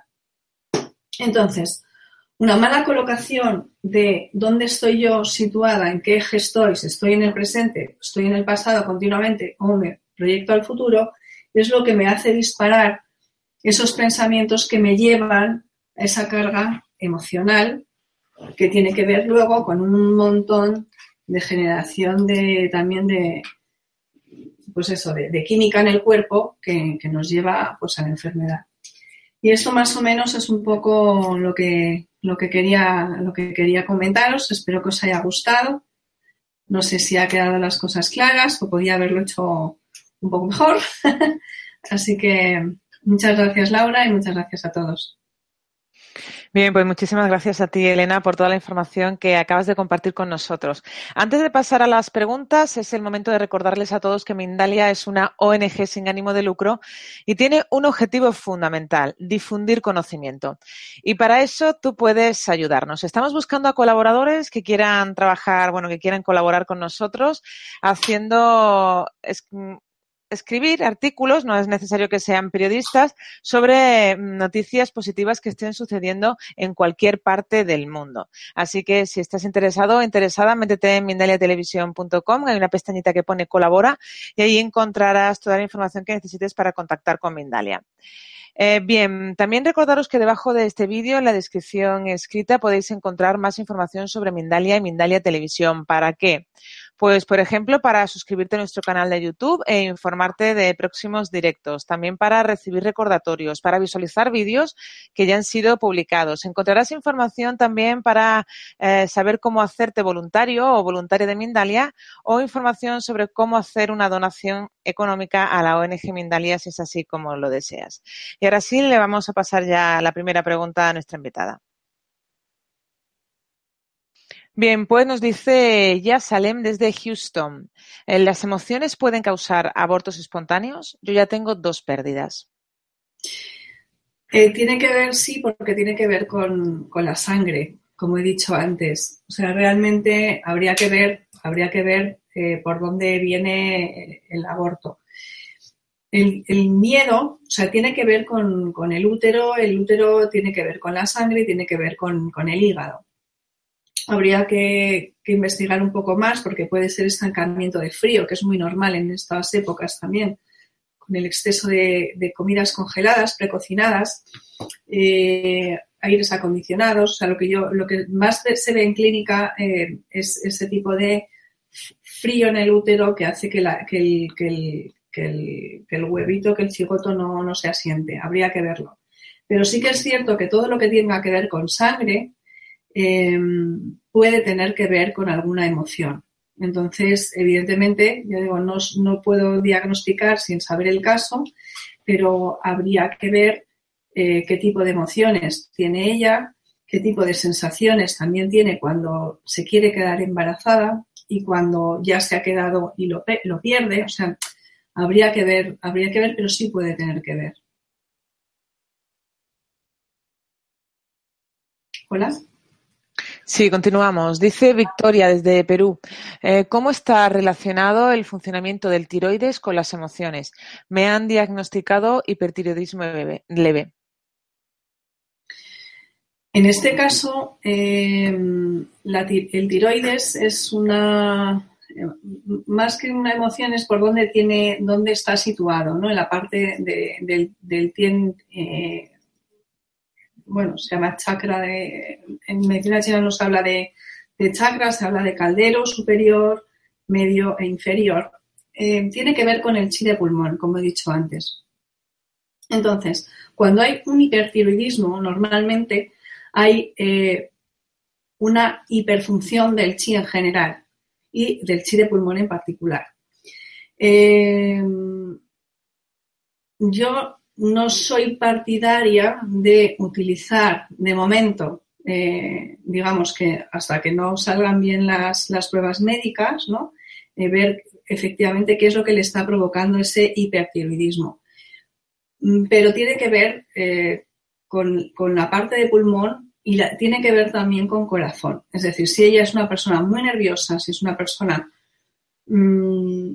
Entonces, una mala colocación de dónde estoy yo situada, en qué eje estoy, si estoy en el presente, estoy en el pasado continuamente o me proyecto al futuro, es lo que me hace disparar esos pensamientos que me llevan a esa carga emocional que tiene que ver luego con un montón de generación de también de pues eso, de, química en el cuerpo que, nos lleva pues a la enfermedad. Y esto más o menos es un poco lo que, lo que quería, lo que quería comentaros. Espero que os haya gustado. No sé si ha quedado las cosas claras o podía haberlo hecho un poco mejor. [laughs] Así que muchas gracias Laura y muchas gracias a todos. Bien, pues muchísimas gracias a ti, Elena, por toda la información que acabas de compartir con nosotros. Antes de pasar a las preguntas, es el momento de recordarles a todos que Mindalia es una ONG sin ánimo de lucro y tiene un objetivo fundamental, difundir conocimiento. Y para eso tú puedes ayudarnos. Estamos buscando a colaboradores que quieran trabajar, bueno, que quieran colaborar con nosotros haciendo escribir artículos, no es necesario que sean periodistas, sobre mm, noticias positivas que estén sucediendo en cualquier parte del mundo. Así que si estás interesado o interesada, métete en mindaliatelevisión.com, hay una pestañita que pone colabora y ahí encontrarás toda la información que necesites para contactar con Mindalia. Eh, bien, también recordaros que debajo de este vídeo, en la descripción escrita, podéis encontrar más información sobre Mindalia y Mindalia Televisión. ¿Para qué? Pues, por ejemplo, para suscribirte a nuestro canal de YouTube e informarte de próximos directos, también para recibir recordatorios, para visualizar vídeos que ya han sido publicados. Encontrarás información también para eh, saber cómo hacerte voluntario o voluntaria de Mindalia o información sobre cómo hacer una donación económica a la ONG Mindalia si es así como lo deseas. Y ahora sí, le vamos a pasar ya la primera pregunta a nuestra invitada. Bien, pues nos dice ya Salem desde Houston. Eh, ¿Las emociones pueden causar abortos espontáneos? Yo ya tengo dos pérdidas. Eh, tiene que ver, sí, porque tiene que ver con, la sangre, como he dicho antes. O sea, realmente habría que ver, habría que ver eh, por dónde viene el aborto. El, miedo, o sea, tiene que ver con, el útero, el útero tiene que ver con la sangre, tiene que ver con el hígado habría que, investigar un poco más porque puede ser estancamiento de frío, que es muy normal en estas épocas también, con el exceso de, comidas congeladas, precocinadas, eh, aires acondicionados. O sea, lo que, yo, lo que más se ve en clínica eh, es ese tipo de frío en el útero que hace que, el, huevito, que el cigoto no, no se asiente. Habría que verlo. Pero sí que es cierto que todo lo que tenga que ver con sangre, Em, puede tener que ver con alguna emoción. Entonces, evidentemente, yo digo, no, no puedo diagnosticar sin saber el caso, pero habría que ver eh, qué tipo de emociones tiene ella, qué tipo de sensaciones también tiene cuando se quiere quedar embarazada y cuando ya se ha quedado y lo, lo pierde. O sea, habría que ver, habría que ver, pero sí puede tener que ver. Hola. Sí, continuamos. Dice Victoria desde Perú. Eh, ¿Cómo está relacionado el funcionamiento del tiroides con las emociones? Me han diagnosticado hipertiroidismo leve. En este caso, eh, el tiroides es una más que una emoción es por dónde tiene, dónde está situado, ¿no? En la parte del, del eh, bueno, se llama chakra de, en medicina china nos habla de, de chakra, se habla de caldero superior, medio e inferior. Eh, tiene que ver con el chi de pulmón, como he dicho antes. Entonces, cuando hay un hipertiroidismo, normalmente hay eh, una hiperfunción del chi en general y del chi de pulmón en particular. Eh, yo no soy partidaria de utilizar de momento, eh, digamos que hasta que no salgan bien las, pruebas médicas, ¿no? Eh, ver efectivamente qué es lo que le está provocando ese hipertiroidismo. Mm, pero tiene que ver eh, con, la parte de pulmón y tiene que ver también con corazón. Es decir, si ella es una persona muy nerviosa, si es una persona mm,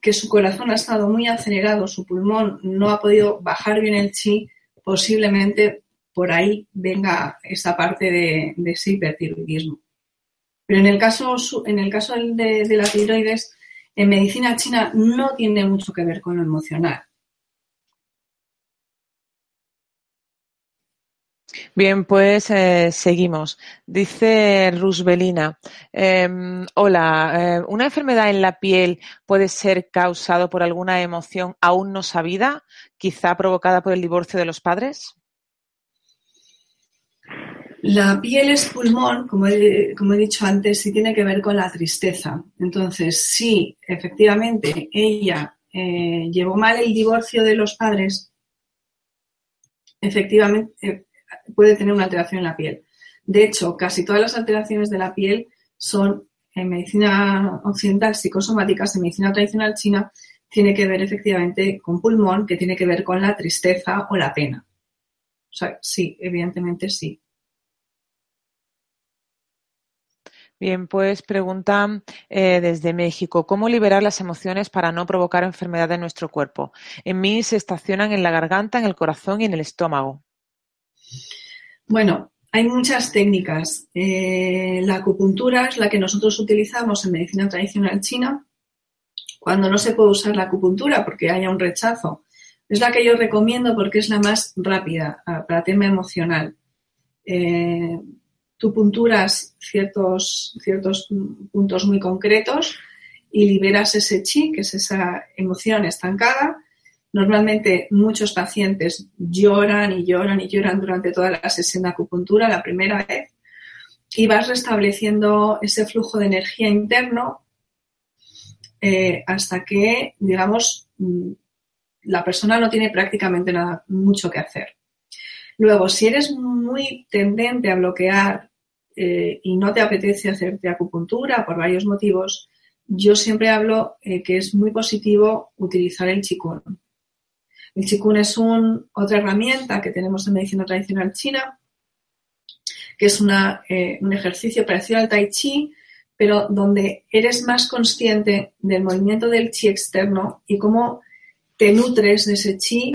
que su corazón ha estado muy acelerado, su pulmón no ha podido bajar bien el chi, posiblemente por ahí venga esa parte de, ese hipertiroidismo. Pero en el caso, en el caso de, de la tiroides, en medicina china no tiene mucho que ver con lo emocional. Bien, pues eh, seguimos. Dice Rusbelina, em, hola, eh, ¿una enfermedad en la piel puede ser causado por alguna emoción aún no sabida, quizá provocada por el divorcio de los padres? La piel es pulmón, como he, como he dicho antes, y tiene que ver con la tristeza. Entonces, si efectivamente ella eh, llevó mal el divorcio de los padres, efectivamente puede tener una alteración en la piel. De hecho, casi todas las alteraciones de la piel son en medicina occidental, psicosomáticas, en medicina tradicional china, tiene que ver efectivamente con pulmón, que tiene que ver con la tristeza o la pena. O sea, sí, evidentemente sí. Bien, pues pregunta eh, desde México, ¿cómo liberar las emociones para no provocar enfermedad en nuestro cuerpo? En mí se estacionan en la garganta, en el corazón y en el estómago. Bueno, hay muchas técnicas. Eh, la acupuntura es la que nosotros utilizamos en medicina tradicional china cuando no se puede usar la acupuntura porque haya un rechazo. Es la que yo recomiendo porque es la más rápida ah, para tema emocional. Eh, tú punturas ciertos, ciertos puntos muy concretos y liberas ese chi, que es esa emoción estancada, Normalmente muchos pacientes lloran y lloran y lloran durante toda la sesión de acupuntura la primera vez y vas restableciendo ese flujo de energía interno eh, hasta que, digamos, mm, la persona no tiene prácticamente nada, mucho que hacer. Luego, si eres muy tendente a bloquear eh, y no te apetece hacerte acupuntura por varios motivos, yo siempre hablo eh, que es muy positivo utilizar el chikun. El Qigong es otra herramienta que tenemos en medicina tradicional china, que es eh, un ejercicio parecido al Tai Chi, pero donde eres más consciente del movimiento del chi externo y cómo te nutres de ese chi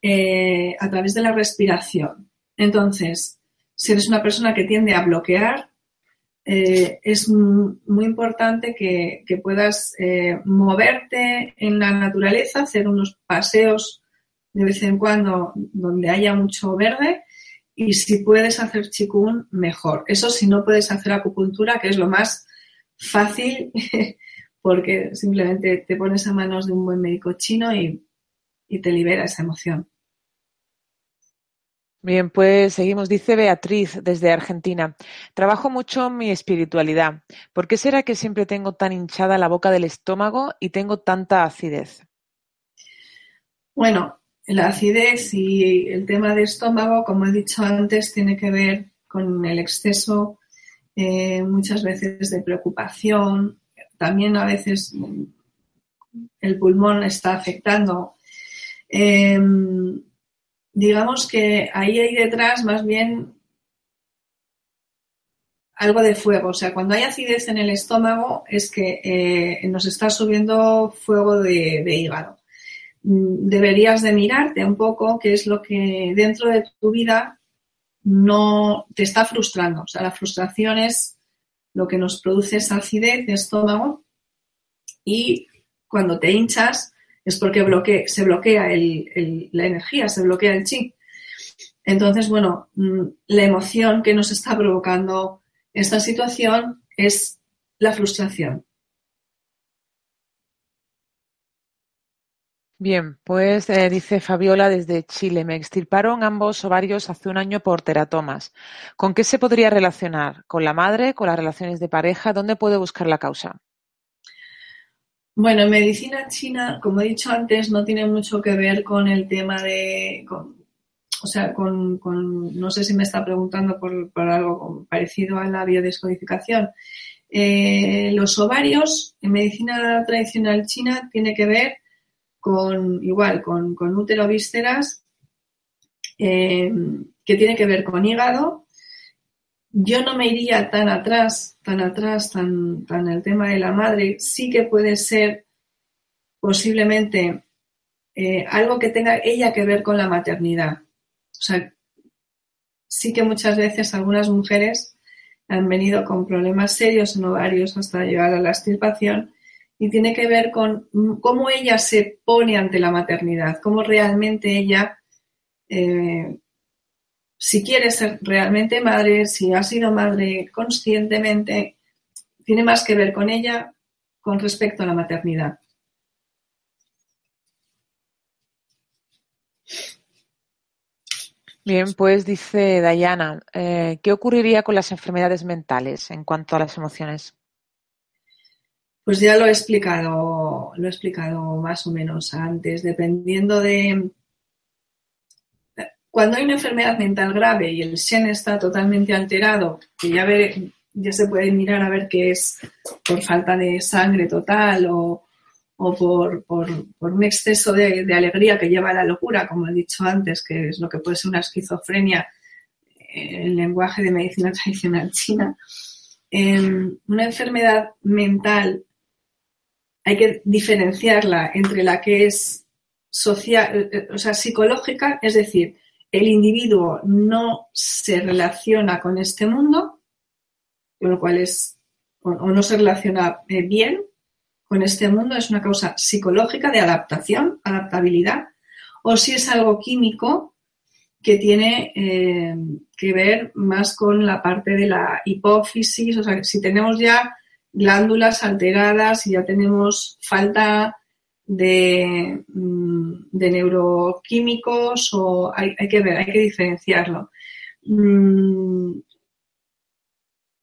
eh, a través de la respiración. Entonces, si eres una persona que tiende a bloquear, eh, es muy importante que, puedas eh, moverte en la naturaleza, hacer unos paseos de vez en cuando donde haya mucho verde y si puedes hacer chikun, mejor. Eso si no puedes hacer acupuntura, que es lo más fácil [laughs] porque simplemente te pones a manos de un buen médico chino y te libera esa emoción. Bien, pues seguimos. Dice Beatriz desde Argentina. Trabajo mucho mi espiritualidad. ¿Por qué será que siempre tengo tan hinchada la boca del estómago y tengo tanta acidez? Bueno, la acidez y el tema de estómago, como he dicho antes, tiene que ver con el exceso eh, muchas veces de preocupación. También a veces el pulmón está afectando. Em, digamos que ahí hay detrás más bien algo de fuego. O sea, cuando hay acidez en el estómago es que eh, nos está subiendo fuego de, hígado. Mm, deberías de mirarte un poco qué es lo que dentro de tu vida no te está frustrando. O sea, la frustración es lo que nos produce esa acidez de estómago y cuando te hinchas es porque se bloquea la energía, se bloquea el chi. Entonces, bueno, mm, la emoción que nos está provocando esta situación es la frustración. Bien, pues eh, dice Fabiola desde Chile, me extirparon ambos ovarios hace un año por teratomas. ¿Con qué se podría relacionar? ¿Con la madre? ¿Con las relaciones de pareja? ¿Dónde puede buscar la causa? Bueno, en medicina china, como he dicho antes, no tiene mucho que ver con el tema de, o sea, con, no sé si me está preguntando por, algo parecido a la biodescodificación. Eh, los ovarios en medicina tradicional china tiene que ver con, igual, con, con útero vísceras, eh, que tiene que ver con hígado yo no me iría tan atrás, tan atrás, tan, el tema de la madre. Sí que puede ser posiblemente eh, algo que tenga ella que ver con la maternidad. O sea, sí que muchas veces algunas mujeres han venido con problemas serios en ovarios hasta llegar a la extirpación y tiene que ver con cómo ella se pone ante la maternidad, cómo realmente ella eh, si quiere ser realmente madre, si ha sido madre conscientemente, tiene más que ver con ella con respecto a la maternidad. Bien, pues dice Dayana, eh, ¿qué ocurriría con las enfermedades mentales en cuanto a las emociones? Pues ya lo he explicado, lo he explicado más o menos antes, dependiendo de, cuando hay una enfermedad mental grave y el Shen está totalmente alterado, que ya, se puede mirar a ver qué es por falta de sangre total o, por, un exceso de, alegría que lleva a la locura, como he dicho antes, que es lo que puede ser una esquizofrenia en el lenguaje de medicina [laughs] tradicional china. una enfermedad mental hay que diferenciarla entre la que es social, eh, o sea, psicológica, es decir, el individuo no se relaciona con este mundo, con lo cual es, o, no se relaciona eh, bien con este mundo, es una causa psicológica de adaptación, adaptabilidad, o si es algo químico que tiene eh, que ver más con la parte de la hipófisis, o sea, si tenemos ya glándulas alteradas y ya tenemos falta Mm, de, neuroquímicos o hay, que ver, hay que diferenciarlo. Mm,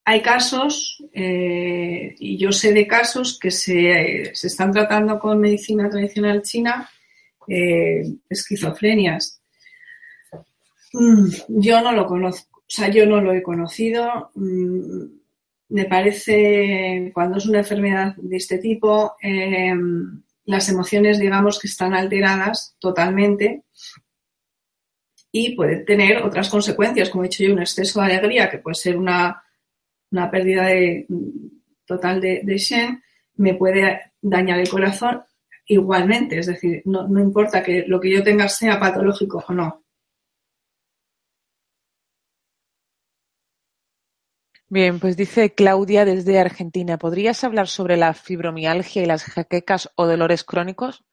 hay casos, eh, y yo sé de casos que se, están tratando con medicina tradicional china, eh, esquizofrenias. Mm, yo no lo conozco, o sea, yo no lo he conocido. me parece, cuando es una enfermedad de este tipo, eh, las emociones, digamos, que están alteradas totalmente y puede tener otras consecuencias, como he dicho yo, un exceso de alegría, que puede ser una, pérdida de, total de, de Shen, me puede dañar el corazón igualmente, es decir, no, no importa que lo que yo tenga sea patológico o no, Bien, pues dice Claudia desde Argentina, ¿podrías hablar sobre la fibromialgia y las jaquecas o dolores crónicos?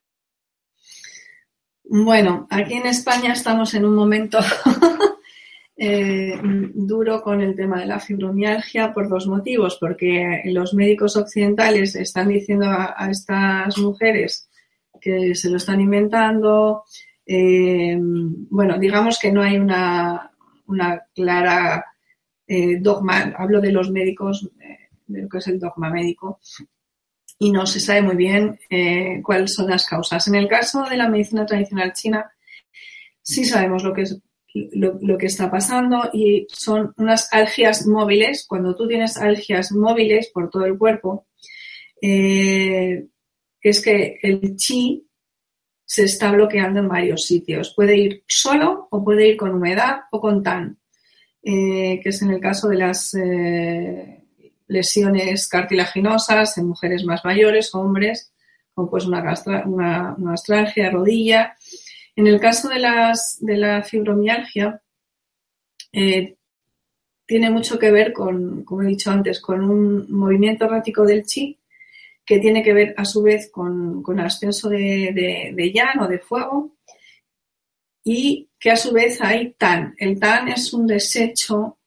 Bueno, aquí en España estamos en un momento [laughs] eh, duro con el tema de la fibromialgia por dos motivos, porque los médicos occidentales están diciendo a, estas mujeres que se lo están inventando, Eh, bueno, digamos que no hay una, una clara eh, dogma, hablo de los médicos, de lo que es el dogma médico, y no se sabe muy bien cuáles son las causas. En el caso de la medicina tradicional china, sí sabemos lo que es lo, que está pasando y son unas algias móviles. Cuando tú tienes algias móviles por todo el cuerpo, eh, es que el chi se está bloqueando en varios sitios. Puede ir solo o puede ir con humedad o con tan, eh, que es en el caso de las eh, lesiones cartilaginosas en mujeres más mayores, hombres, como pues una, una, una rodilla, en el caso de, las, de la fibromialgia, eh, tiene mucho que ver con, como he dicho antes, con un movimiento errático del chi, que tiene que ver a su vez con, con ascenso de, de, de o de fuego, y que a su vez hay tan. El tan es un desecho,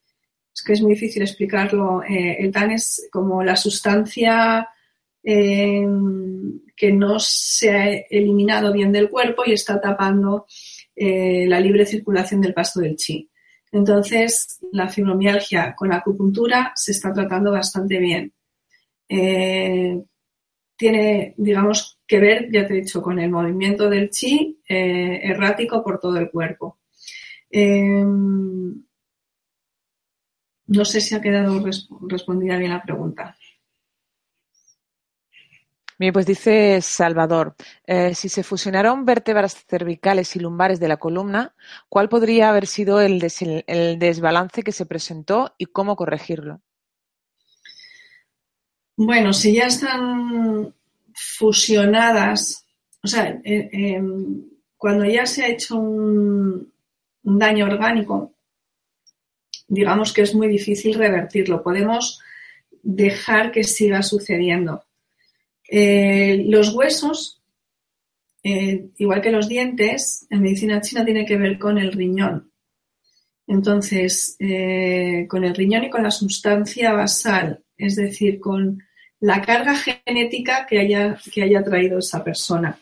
es que es muy difícil explicarlo, eh, el tan es como la sustancia eh, que no se ha eliminado bien del cuerpo y está tapando eh, la libre circulación del pasto del chi. Entonces, la fibromialgia con acupuntura se está tratando bastante bien. Eh, tiene, digamos, que ver, ya te he dicho, con el movimiento del chi errático por todo el cuerpo. no sé si ha quedado respondida bien la pregunta. Bien, pues dice Salvador, eh, si se fusionaron vértebras cervicales y lumbares de la columna, ¿cuál podría haber sido el, desbalance que se presentó y cómo corregirlo? Bueno, si ya están fusionadas, o sea, eh, em, cuando ya se ha hecho un, daño orgánico, digamos que es muy difícil revertirlo. Podemos dejar que siga sucediendo eh, los huesos, eh, igual que los dientes, en medicina china tiene que ver con el riñón. Entonces, con el riñón y con la sustancia basal, es decir, con la carga genética que haya, que haya traído esa persona.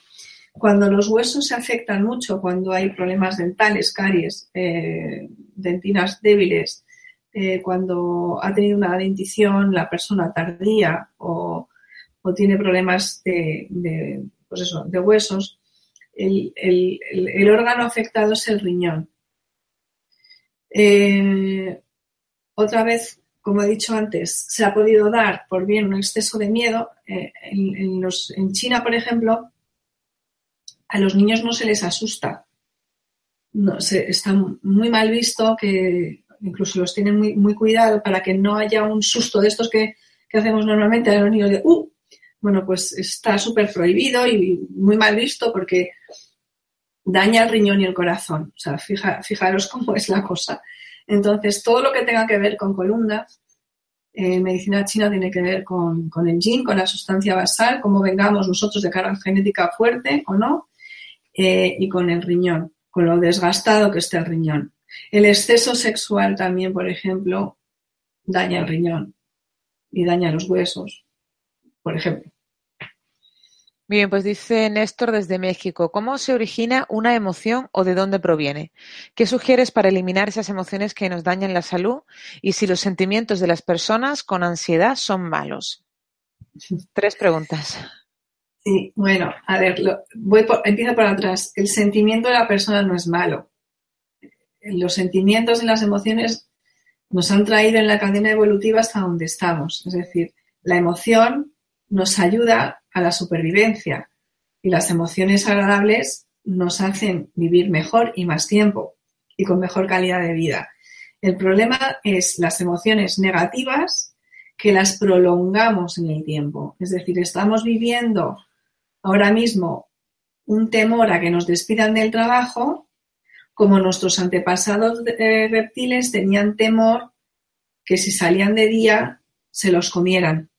Cuando los huesos se afectan mucho, cuando hay problemas dentales, caries, dentinas débiles, cuando ha tenido una dentición la persona tardía o o tiene problemas de, pues de huesos, el, órgano afectado es el riñón. Eh, otra vez, como he dicho antes, se ha podido dar por bien un exceso de miedo. Eh, en, China, por ejemplo, a los niños no se les asusta. No, se, está muy mal visto que incluso los tienen muy, muy cuidado para que no haya un susto de estos que, hacemos normalmente a los niños de ¡uh! bueno, pues está súper prohibido y muy mal visto porque daña el riñón y el corazón. O sea, fijaros cómo es la cosa. Entonces, todo lo que tenga que ver con columnas, en medicina china tiene que ver con, el yin, con la sustancia basal, cómo vengamos nosotros de carga genética fuerte o no, eh, y con el riñón, con lo desgastado que está el riñón. El exceso sexual también, por ejemplo, daña el riñón y daña los huesos por ejemplo. Bien, pues dice Néstor desde México, ¿cómo se origina una emoción o de dónde proviene? ¿Qué sugieres para eliminar esas emociones que nos dañan la salud y si los sentimientos de las personas con ansiedad son malos? Tres preguntas. Sí, bueno, a ver, voy empiezo por atrás. El sentimiento de la persona no es malo. Los sentimientos y las emociones nos han traído en la cadena evolutiva hasta donde estamos. Es decir, la emoción nos ayuda a la supervivencia y las emociones agradables nos hacen vivir mejor y más tiempo y con mejor calidad de vida. El problema es las emociones negativas que las prolongamos en el tiempo. Es decir, estamos viviendo ahora mismo un temor a que nos despidan del trabajo, como nuestros antepasados eh, reptiles tenían temor que si salían de día se los comieran.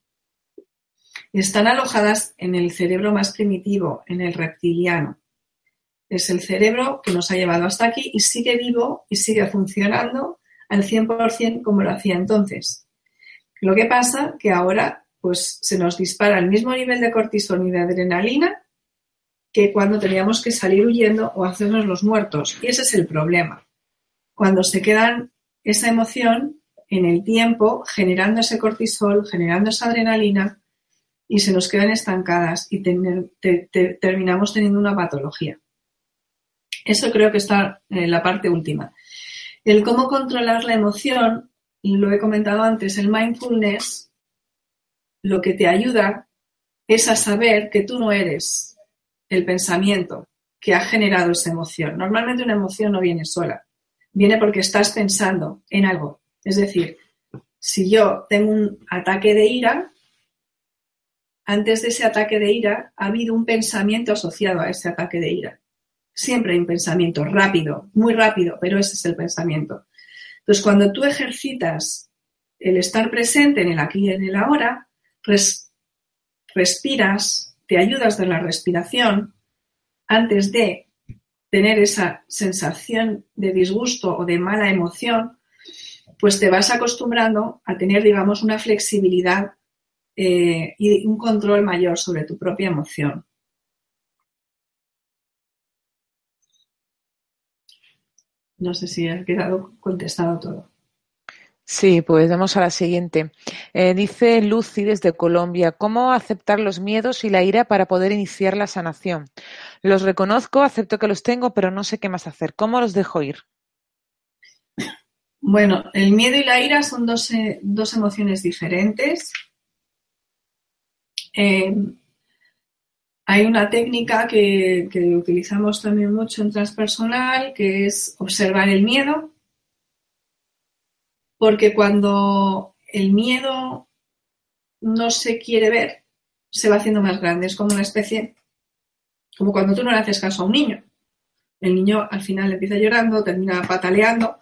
Están alojadas en el cerebro más primitivo, en el reptiliano. Es el cerebro que nos ha llevado hasta aquí y sigue vivo y sigue funcionando al 100% como lo hacía entonces. Lo que pasa que ahora pues se nos dispara el mismo nivel de cortisol y de adrenalina que cuando teníamos que salir huyendo o hacernos los muertos. Y ese es el problema. Cuando se quedan esa emoción en el tiempo, generando ese cortisol, generando esa adrenalina, y se nos quedan estancadas y terminamos teniendo una patología. Eso creo que está en la parte última. El cómo controlar la emoción, lo he comentado antes, el mindfulness, lo que te ayuda es a saber que tú no eres el pensamiento que ha generado esa emoción. Normalmente una emoción no viene sola, viene porque estás pensando en algo. Es decir, si yo tengo un ataque de ira, antes de ese ataque de ira ha habido un pensamiento asociado a ese ataque de ira. Siempre hay un pensamiento rápido, muy rápido, pero ese es el pensamiento. Entonces, cuando tú ejercitas el estar presente en el aquí y en el ahora, respiras, te ayudas de la respiración antes de tener esa sensación de disgusto o de mala emoción, pues te vas acostumbrando a tener, digamos, una flexibilidad eh, y un control mayor sobre tu propia emoción. No sé si ha quedado contestado todo. Sí, pues vamos a la siguiente. Eh, dice Lucy desde Colombia, ¿cómo aceptar los miedos y la ira para poder iniciar la sanación? Los reconozco, acepto que los tengo, pero no sé qué más hacer. ¿Cómo los dejo ir? Bueno, el miedo y la ira son dos, eh, dos emociones diferentes. Eh, hay una técnica que, utilizamos también mucho en transpersonal, que es observar el miedo, porque cuando el miedo no se quiere ver, se va haciendo más grande. Es como una especie, como cuando tú no le haces caso a un niño. El niño al final empieza llorando, termina pataleando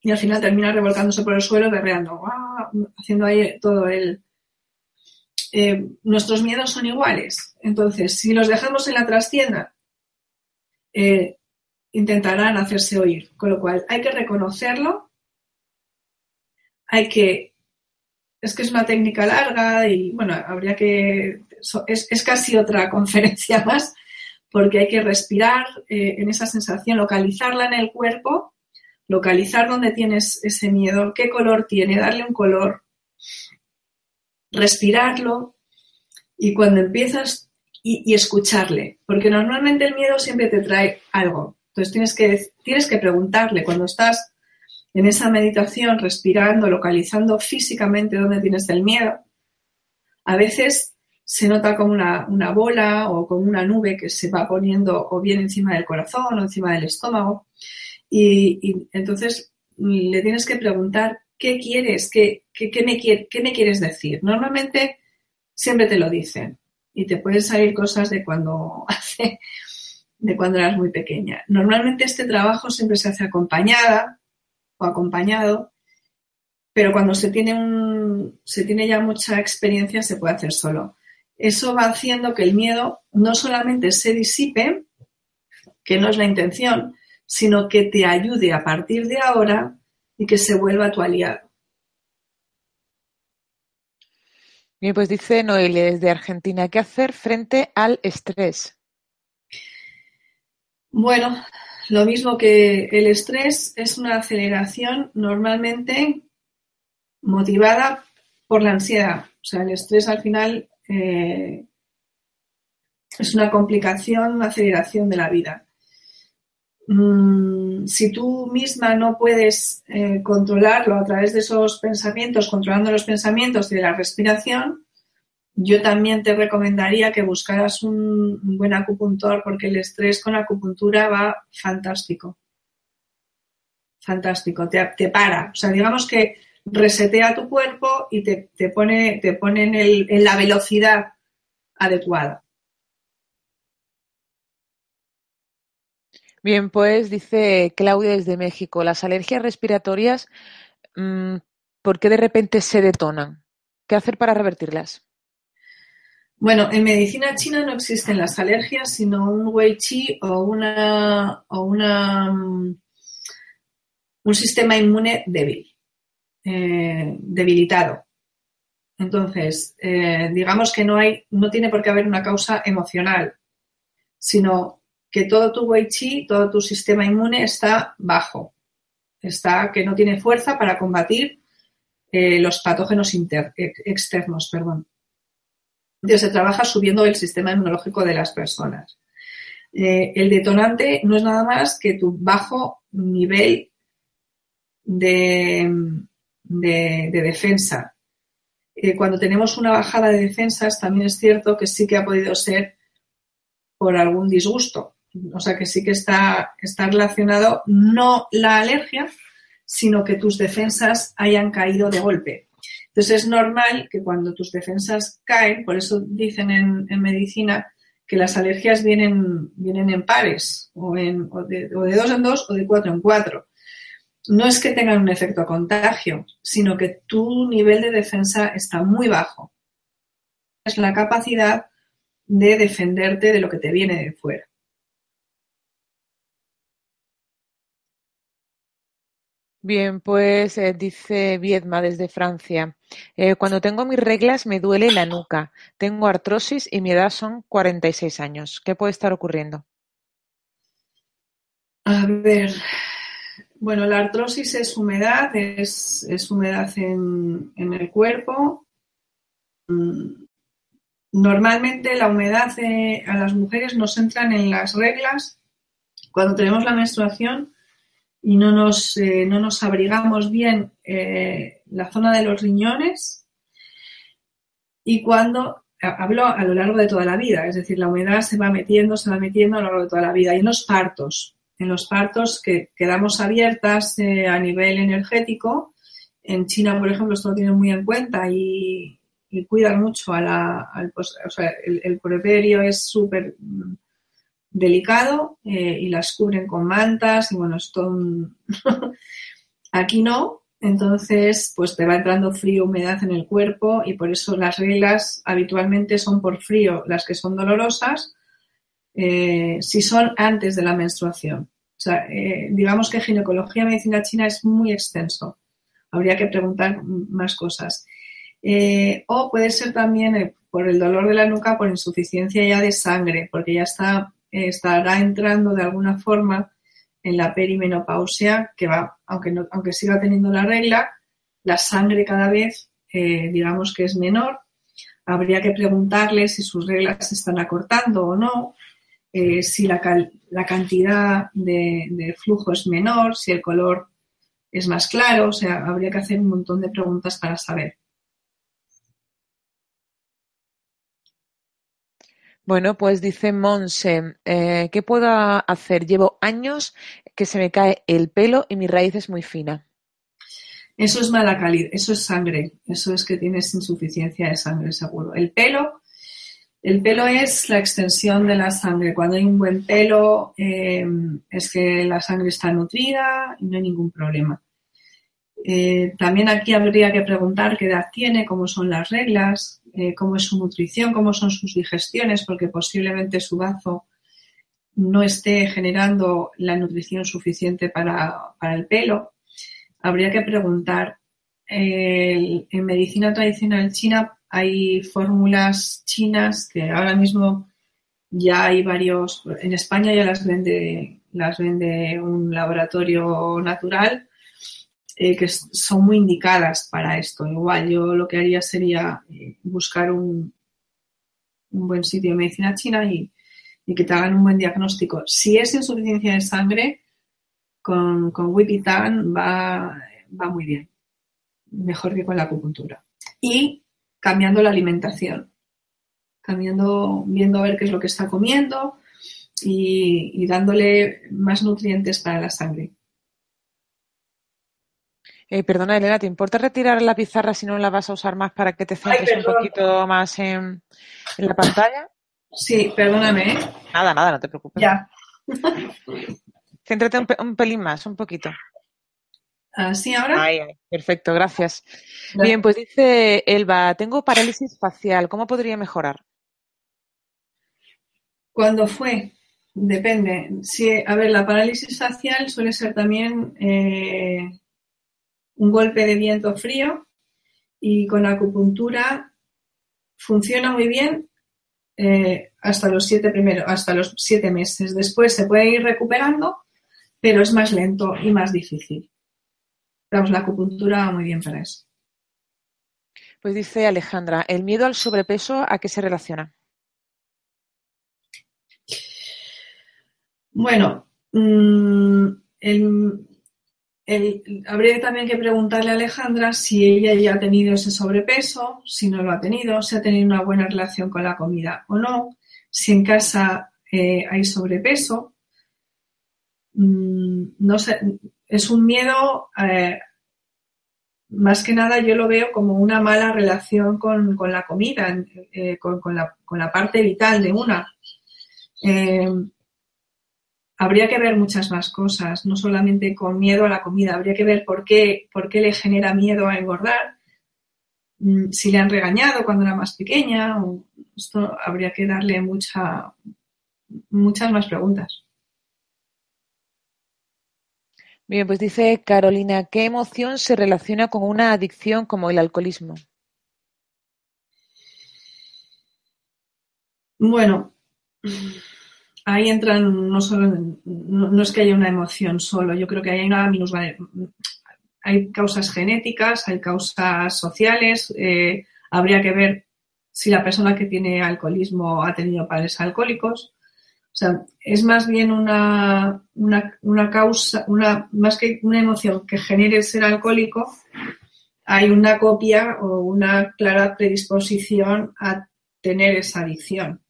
y al final termina revolcándose por el suelo, berreando, haciendo ahí todo el, eh, nuestros miedos son iguales. Entonces, si los dejamos en la trastienda, eh, intentarán hacerse oír. Con lo cual, hay que reconocerlo, hay que... Es que es una técnica larga y, bueno, habría que... Es, casi otra [laughs] conferencia más, porque hay que respirar eh, en esa sensación, localizarla en el cuerpo, localizar dónde tienes ese miedo, qué color tiene, darle un color, respirarlo y cuando empiezas y, escucharle, porque normalmente el miedo siempre te trae algo. Entonces tienes que, tienes que preguntarle cuando estás en esa meditación, respirando, localizando físicamente dónde tienes el miedo. A veces se nota como una, bola o como una nube que se va poniendo o bien encima del corazón o encima del estómago. Y, entonces le tienes que preguntar ¿qué quieres? ¿Qué, me, ¿Qué me quieres decir? Normalmente siempre te lo dicen y te pueden salir cosas de cuando [laughs] hace, de cuando eras muy pequeña. Normalmente este trabajo siempre se hace acompañada o acompañado, pero cuando se tiene un, se tiene ya mucha experiencia se puede hacer solo. Eso va haciendo que el miedo no solamente se disipe, que no es la intención, sino que te ayude a partir de ahora y que se vuelva tu aliado. Bien, pues dice Noelia desde Argentina, ¿qué hacer frente al estrés? Bueno, lo mismo que el estrés es una aceleración normalmente motivada por la ansiedad. O sea, el estrés al final eh, es una complicación, una aceleración de la vida. Mm, si tú misma no puedes eh, controlarlo a través de esos pensamientos, controlando los pensamientos y de la respiración, yo también te recomendaría que buscaras un, buen acupuntor porque el estrés con acupuntura va fantástico. Fantástico, te, para. O sea, digamos que resetea tu cuerpo y te, pone, te pone en la velocidad adecuada. Bien, pues dice Claudia desde México, las alergias respiratorias, mm, ¿por qué de repente se detonan? ¿Qué hacer para revertirlas? Bueno, en medicina china no existen las alergias, sino un wei chi o una, o una mm, un sistema inmune débil, eh, debilitado. Entonces, eh, digamos que no hay, no tiene por qué haber una causa emocional sino que todo tu Wei Chi, todo tu sistema inmune está bajo, está que no tiene fuerza para combatir eh, los patógenos externos, perdón. Entonces se trabaja subiendo el sistema inmunológico de las personas. Eh, el detonante no es nada más que tu bajo nivel de, defensa. Eh, cuando tenemos una bajada de defensas, también es cierto que sí que ha podido ser por algún disgusto. O sea que sí que está, está relacionado no la alergia, sino que tus defensas hayan caído de golpe. Entonces es normal que cuando tus defensas caen, por eso dicen en, medicina que las alergias vienen, vienen en pares, o, en, de, dos en dos o de cuatro en cuatro. No es que tengan un efecto contagio, sino que tu nivel de defensa está muy bajo. Es la capacidad de defenderte de lo que te viene de fuera. Bien, pues eh, dice Viedma desde Francia. Eh, cuando tengo mis reglas me duele la nuca. Tengo artrosis y mi edad son 46 años. ¿Qué puede estar ocurriendo? A ver, bueno, la artrosis es humedad, es, humedad en, el cuerpo. Mm, normalmente la humedad a las mujeres nos entran en las reglas cuando tenemos la menstruación y no nos, eh, no nos abrigamos bien eh, la zona de los riñones y cuando hablo a lo largo de toda la vida, es decir, la humedad se va metiendo, se va metiendo a lo largo de toda la vida. Y en los partos, en los partos que quedamos abiertas eh, a nivel energético, en China, por ejemplo, esto lo tienen muy en cuenta y, cuidan mucho a la, al, pues, o sea, el, el es súper delicado eh, y las cubren con mantas y bueno, esto [laughs] Aquí no, entonces pues te va entrando frío, humedad en el cuerpo y por eso las reglas habitualmente son por frío las que son dolorosas eh, si son antes de la menstruación. O sea, eh, digamos que ginecología medicina china es muy extenso. Habría que preguntar más cosas. o puede ser también por el dolor de la nuca, por insuficiencia ya de sangre, porque ya está estará entrando de alguna forma en la perimenopausia, que va, aunque, no, aunque siga teniendo la regla, la sangre cada vez, eh, digamos que es menor. Habría que preguntarle si sus reglas se están acortando o no, eh, si la, la cantidad de, de, flujo es menor, si el color es más claro, o sea, habría que hacer un montón de preguntas para saber. Bueno, pues dice Monse, eh, ¿qué puedo hacer? Llevo años que se me cae el pelo y mi raíz es muy fina. Eso es mala calidad, eso es sangre, eso es que tienes insuficiencia de sangre, seguro. El pelo, el pelo es la extensión de la sangre. Cuando hay un buen pelo, eh, es que la sangre está nutrida y no hay ningún problema. Eh, también aquí habría que preguntar qué edad tiene, cómo son las reglas, eh, cómo es su nutrición, cómo son sus digestiones, porque posiblemente su bazo no esté generando la nutrición suficiente para, el pelo. Habría que preguntar. en medicina tradicional china hay fórmulas chinas que ahora mismo ya hay varios, en España ya las vende, las vende un laboratorio natural eh, que son muy indicadas para esto. Igual yo lo que haría sería eh, buscar un, un, buen sitio de medicina china y, que te hagan un buen diagnóstico. Si es insuficiencia de sangre, con, con Wipitan va, va muy bien, mejor que con la acupuntura. Y cambiando la alimentación, cambiando, viendo a ver qué es lo que está comiendo y, y dándole más nutrientes para la sangre. Eh, perdona, Elena, ¿te importa retirar la pizarra si no la vas a usar más para que te centres un poquito más en, la pantalla? Sí, perdóname. ¿eh? Nada, nada, no te preocupes. Ya. [laughs] Céntrate un, pelín más, un poquito. ¿Así ahora? Ahí, perfecto, gracias. Bien, pues dice Elba, tengo parálisis facial, ¿cómo podría mejorar? ¿Cuándo fue? Depende. Si, a ver, la parálisis facial suele ser también eh, un golpe de viento frío y con la acupuntura funciona muy bien eh, hasta los siete primeros, hasta los siete meses. Después se puede ir recuperando, pero es más lento y más difícil. Vamos, la acupuntura muy bien para eso. Pues dice Alejandra, ¿el miedo al sobrepeso a qué se relaciona? Bueno, habría también que preguntarle a Alejandra si ella ya ha tenido ese sobrepeso, si no lo ha tenido, si ha tenido una buena relación con la comida o no, si en casa eh, hay sobrepeso. Mm, no sé, es un miedo, eh, más que nada yo lo veo como una mala relación con, la comida, eh, con, la, con, la, parte vital de una habría que ver muchas más cosas, no solamente con miedo a la comida, habría que ver por qué, por qué le genera miedo a engordar, mm, si le han regañado cuando era más pequeña, esto habría que darle mucha, muchas más preguntas. Bien, pues dice Carolina, ¿qué emoción se relaciona con una adicción como el alcoholismo? Bueno, ahí entran no solo, no, es que haya una emoción solo, yo creo que hay una hay causas genéticas, hay causas sociales, eh, habría que ver si la persona que tiene alcoholismo ha tenido padres alcohólicos. O sea, es más bien una, una, una causa, una, más que una emoción que genere ser alcohólico, hay una copia o una clara predisposición a tener esa adicción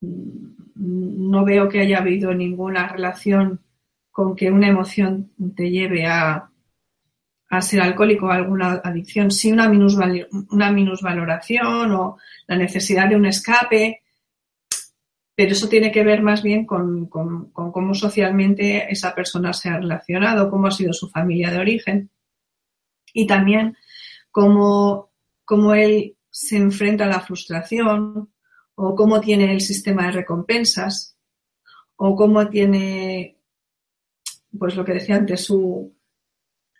no veo que haya habido ninguna relación con que una emoción te lleve a, ser alcohólico o alguna adicción, sí una, una minusvaloración o la necesidad de un escape, pero eso tiene que ver más bien con, cómo socialmente esa persona se ha relacionado, cómo ha sido su familia de origen y también cómo, cómo él se enfrenta a la frustración, o cómo tiene el sistema de recompensas, o cómo tiene, pues lo que decía antes, su,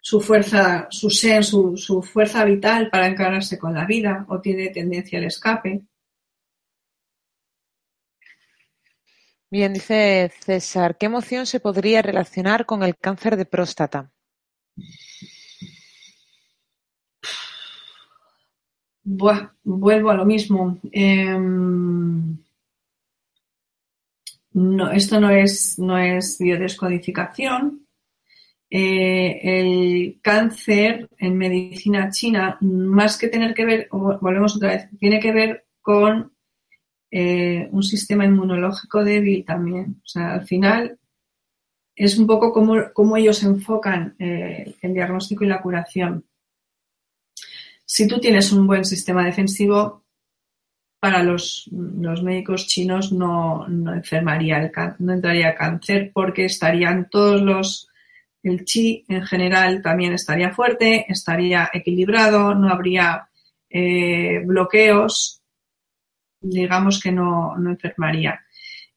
su fuerza, su ser, su, su fuerza vital para encararse con la vida, o tiene tendencia al escape. Bien, dice César, ¿qué emoción se podría relacionar con el cáncer de próstata? Vuelvo a lo mismo. Em, no, esto no es, no es biodescodificación. Eh, el cáncer en medicina china, más que tener que ver, volvemos otra vez, tiene que ver con eh, un sistema inmunológico débil también. O sea, al final es un poco como, ellos enfocan eh, el diagnóstico y la curación. Si tú tienes un buen sistema defensivo, para los, médicos chinos no, enfermaría, no entraría cáncer porque estarían todos los, el chi en general también estaría fuerte, estaría equilibrado, no habría eh, bloqueos, digamos que no, enfermaría.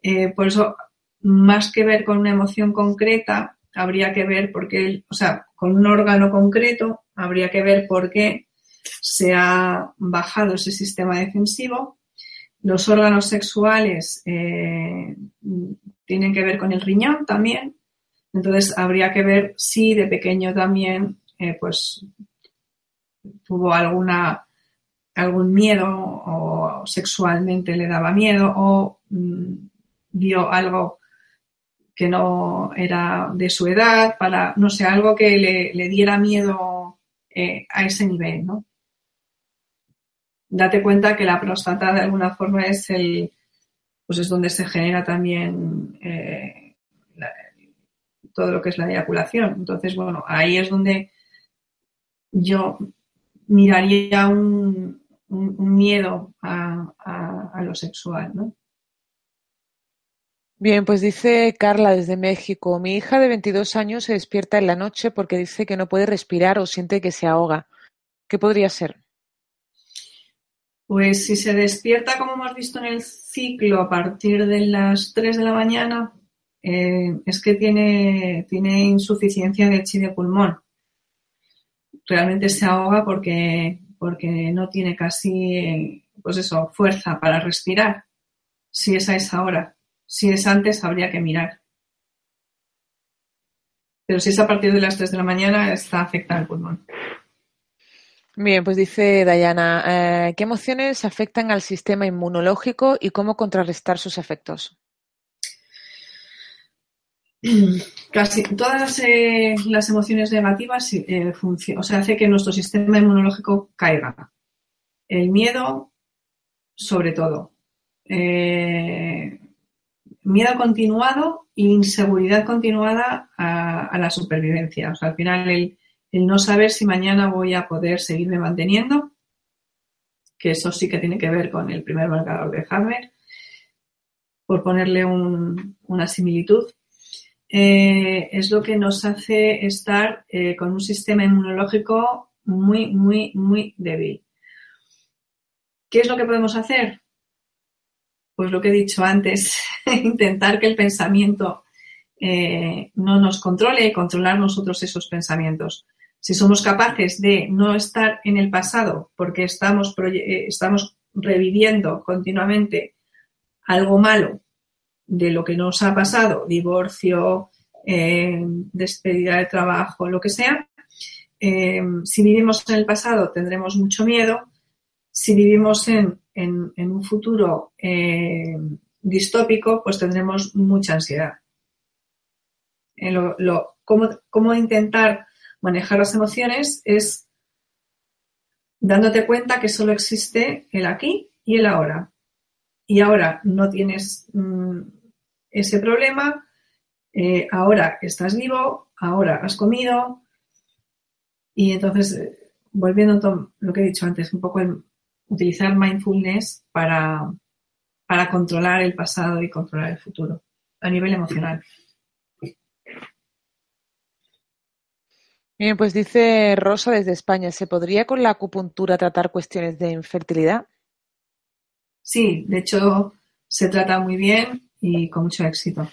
Eh, por eso, más que ver con una emoción concreta, habría que ver por qué, o sea, con un órgano concreto, habría que ver por qué se ha bajado ese sistema defensivo. Los órganos sexuales eh, tienen que ver con el riñón también. Entonces habría que ver si de pequeño también eh, pues tuvo alguna algún miedo o sexualmente le daba miedo o mm, vio algo que no era de su edad para no sé algo que le, diera miedo eh, a ese nivel no date cuenta que la próstata de alguna forma es el, pues es donde se genera también eh, todo lo que es la eyaculación. Entonces, bueno, ahí es donde yo miraría un, miedo a, a, lo sexual, ¿no? Bien, pues dice Carla desde México, mi hija de 22 años se despierta en la noche porque dice que no puede respirar o siente que se ahoga. ¿Qué podría ser? Pues si se despierta, como hemos visto en el ciclo, a partir de las 3 de la mañana, eh, es que tiene, tiene insuficiencia de chi de pulmón. Realmente se ahoga porque, porque no tiene casi pues eso, fuerza para respirar, si es a esa hora. Si es antes, habría que mirar. Pero si es a partir de las 3 de la mañana, está afectado el pulmón. Bien, pues dice Dayana, eh, ¿qué emociones afectan al sistema inmunológico y cómo contrarrestar sus efectos? [clears throat] Casi todas las, eh, emociones negativas eh, o sea, hace que nuestro sistema inmunológico caiga. El miedo, sobre todo. miedo continuado inseguridad continuada a, la supervivencia. O sea, al final el, no saber si mañana voy a poder seguirme manteniendo, que eso sí que tiene que ver con el primer marcador de Hammer, por ponerle una similitud, eh, es lo que nos hace estar eh, con un sistema inmunológico muy, muy, muy débil. ¿Qué es lo que podemos hacer? pues lo que he dicho antes, [laughs] intentar que el pensamiento eh, no nos controle controlar nosotros esos pensamientos. Si somos capaces de no estar en el pasado porque estamos, eh, estamos reviviendo continuamente algo malo de lo que nos ha pasado, divorcio, eh, despedida de trabajo, lo que sea, si vivimos en el pasado tendremos mucho miedo, si vivimos en en, un futuro eh, distópico, pues tendremos mucha ansiedad. Eh, cómo, intentar manejar las emociones es dándote cuenta que solo existe el aquí y el ahora. Y ahora no tienes mm, ese problema, eh, ahora estás vivo, ahora has comido. Y entonces, volviendo a lo que he dicho antes, un poco el, utilizar mindfulness para, para controlar el pasado y controlar el futuro a nivel emocional. Bien, pues dice Rosa desde España, ¿se podría con la acupuntura tratar cuestiones de infertilidad? Sí, de hecho se trata muy bien y con mucho éxito.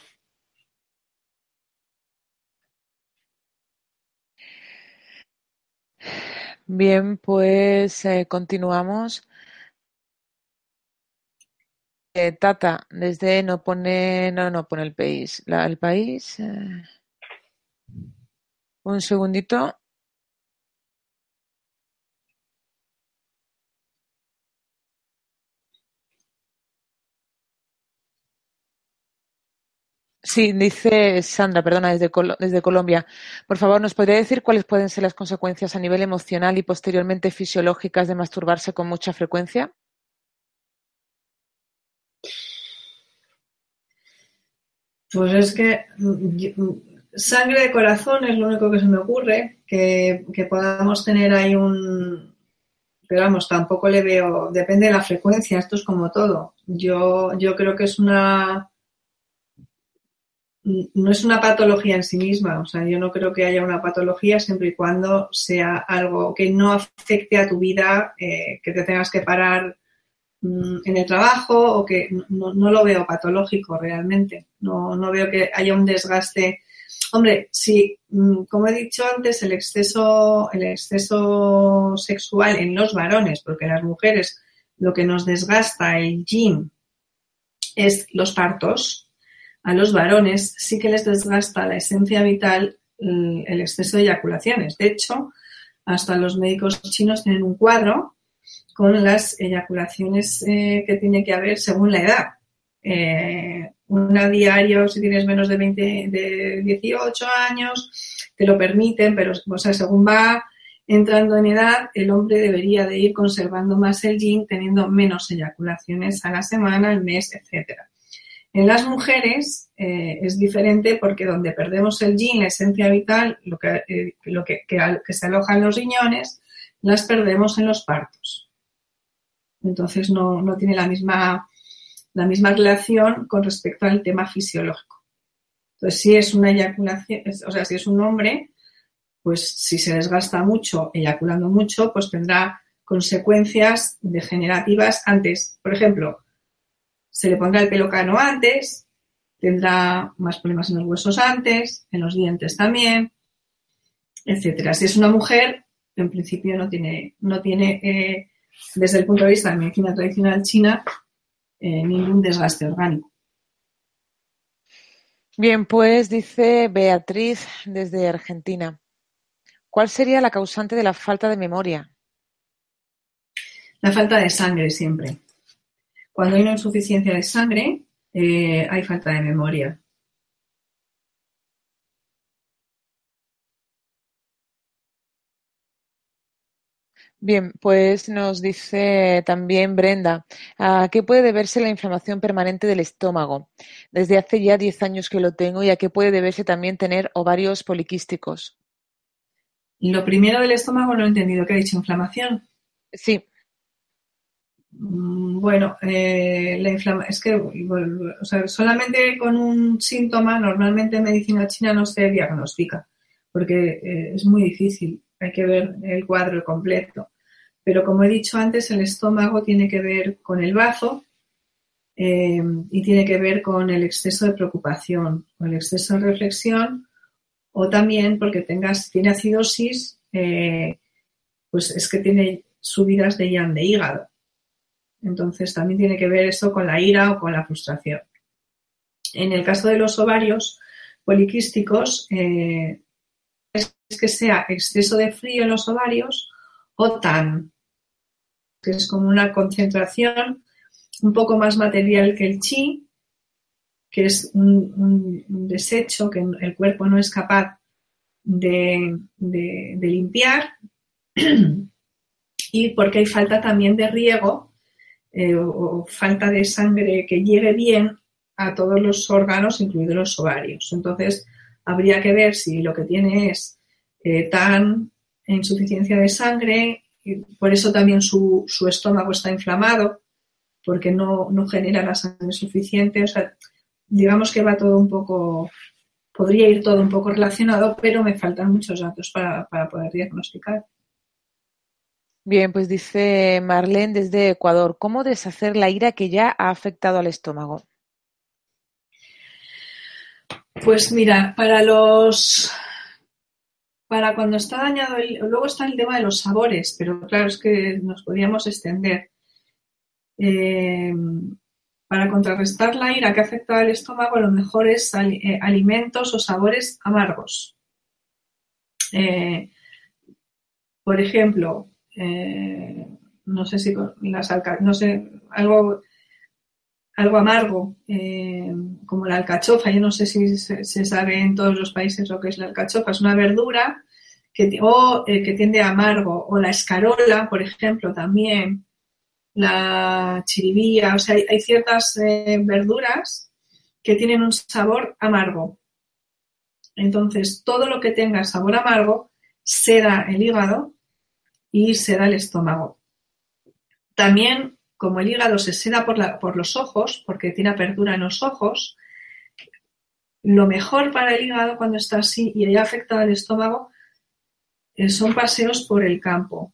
Bien, pues eh, continuamos. Eh, Tata, desde no pone, no, no pone el país. el país. Eh, un segundito. Sí, dice Sandra, perdona, desde, desde Colombia. Por favor, ¿nos podría decir cuáles pueden ser las consecuencias a nivel emocional y posteriormente fisiológicas de masturbarse con mucha frecuencia? Pues es que sangre de corazón es lo único que se me ocurre, que, podamos tener ahí un... Pero vamos, tampoco le veo, depende de la frecuencia, esto es como todo. Yo, yo creo que es una no es una patología en sí misma, o sea, yo no creo que haya una patología siempre y cuando sea algo que no afecte a tu vida, eh, que te tengas que parar mm, en el trabajo o que no, lo veo patológico realmente, no, no, veo que haya un desgaste. Hombre, si, mm, como he dicho antes, el exceso, el exceso sexual en los varones, porque las mujeres lo que nos desgasta el gym es los partos, a los varones sí que les desgasta la esencia vital mm, el exceso de eyaculaciones. De hecho, hasta los médicos chinos tienen un cuadro con las eyaculaciones eh, que tiene que haber según la edad. Eh, una diario si tienes menos de 20, de 18 años, te lo permiten, pero o según va entrando en edad, el hombre debería de ir conservando más el yin, teniendo menos eyaculaciones a la semana, al mes, etcétera. En las mujeres eh, es diferente porque donde perdemos el yin, la esencia vital, lo que, eh, lo que, se aloja en los riñones, las perdemos en los partos. Entonces no, tiene la misma, la misma relación con respecto al tema fisiológico. Entonces, si es una eyaculación, o sea, si es un hombre, pues si se desgasta mucho, eyaculando mucho, pues tendrá consecuencias degenerativas antes. Por ejemplo, se le pondrá el pelo cano antes, tendrá más problemas en los huesos antes, en los dientes también, etcétera. Si es una mujer, en principio no tiene, no tiene eh, desde el punto de vista de medicina tradicional china, eh, ningún desgaste orgánico. Bien, pues dice Beatriz desde Argentina. ¿Cuál sería la causante de la falta de memoria? La falta de sangre siempre. Cuando hay una insuficiencia de sangre, eh, hay falta de memoria. Bien, pues nos dice también Brenda, ¿a qué puede deberse la inflamación permanente del estómago? Desde hace ya 10 años que lo tengo y a qué puede deberse también tener ovarios poliquísticos. Lo primero del estómago no he entendido, ¿qué ha dicho? ¿Inflamación? Sí. Mm, bueno, eh, la inflamación, es que solamente con un síntoma, normalmente en medicina china no se diagnostica, porque eh, es muy difícil hay que ver el cuadro completo. Pero como he dicho antes, el estómago tiene que ver con el bazo eh, y tiene que ver con el exceso de preocupación, con el exceso de reflexión o también porque tengas, tiene acidosis, eh, pues es que tiene subidas de de hígado. Entonces también tiene que ver eso con la ira o con la frustración. En el caso de los ovarios poliquísticos, eh, que sea exceso de frío en los ovarios o tan, que es como una concentración un poco más material que el chi, que es un, desecho que el cuerpo no es capaz de, limpiar [clears throat] y porque hay falta también de riego eh, o, falta de sangre que llegue bien a todos los órganos, incluidos los ovarios. Entonces, habría que ver si lo que tiene es eh, tan insuficiencia de sangre, y por eso también su, estómago está inflamado, porque no, genera la sangre suficiente. O sea, digamos que va todo un poco, podría ir todo un poco relacionado, pero me faltan muchos datos para, para poder diagnosticar. Bien, pues dice Marlene desde Ecuador, ¿cómo deshacer la ira que ya ha afectado al estómago? Pues mira, para los para cuando está dañado, el, luego está el tema de los sabores, pero claro, es que nos podríamos extender. Eh, para contrarrestar la ira que afecta al estómago, lo mejor es eh, alimentos o sabores amargos. Eh, por ejemplo, no sé si las no sé, algo, algo amargo, como la alcachofa, yo no sé si se, sabe en todos los países lo que es la alcachofa, es una verdura que, o eh, que tiende a amargo, o la escarola, por ejemplo, también, la chiribía, o sea, hay, ciertas eh, verduras que tienen un sabor amargo. Entonces, todo lo que tenga sabor amargo seda el hígado y seda el estómago. También, como el hígado se seda por, los ojos, porque tiene apertura en los ojos, lo mejor para el hígado cuando está así y haya afectado al estómago eh, son paseos por el campo,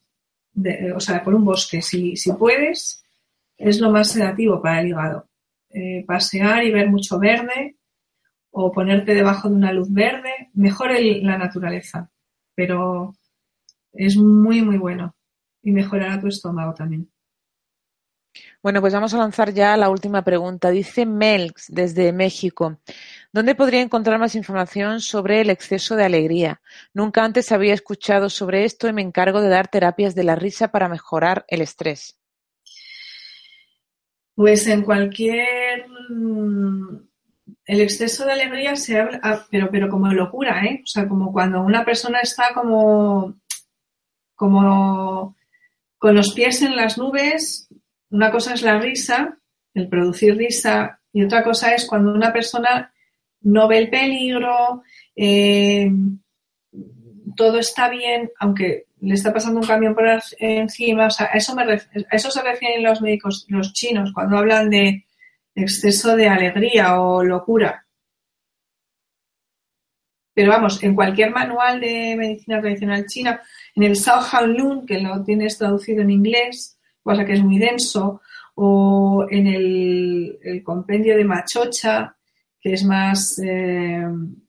o sea, por un bosque. Si, si, puedes, es lo más sedativo para el hígado. Eh, pasear y ver mucho verde o ponerte debajo de una luz verde, mejor la naturaleza, pero es muy, muy bueno y mejorará tu estómago también. Bueno, pues vamos a lanzar ya la última pregunta. Dice Melx desde México. ¿Dónde podría encontrar más información sobre el exceso de alegría? Nunca antes había escuchado sobre esto y me encargo de dar terapias de la risa para mejorar el estrés. Pues en cualquier el exceso de alegría se habla, ah, pero, pero como locura, ¿eh? O sea, como cuando una persona está como, como con los pies en las nubes, una cosa es la risa, el producir risa, y otra cosa es cuando una persona no ve el peligro, eh, todo está bien, aunque le está pasando un camión por encima. O sea, a eso, me eso se refieren los médicos, los chinos, cuando hablan de exceso de alegría o locura. Pero vamos, en cualquier manual de medicina tradicional china, en el Sao Lun, que lo tienes traducido en inglés, cosa que es muy denso, o en el, compendio de Machocha, que es más, eh,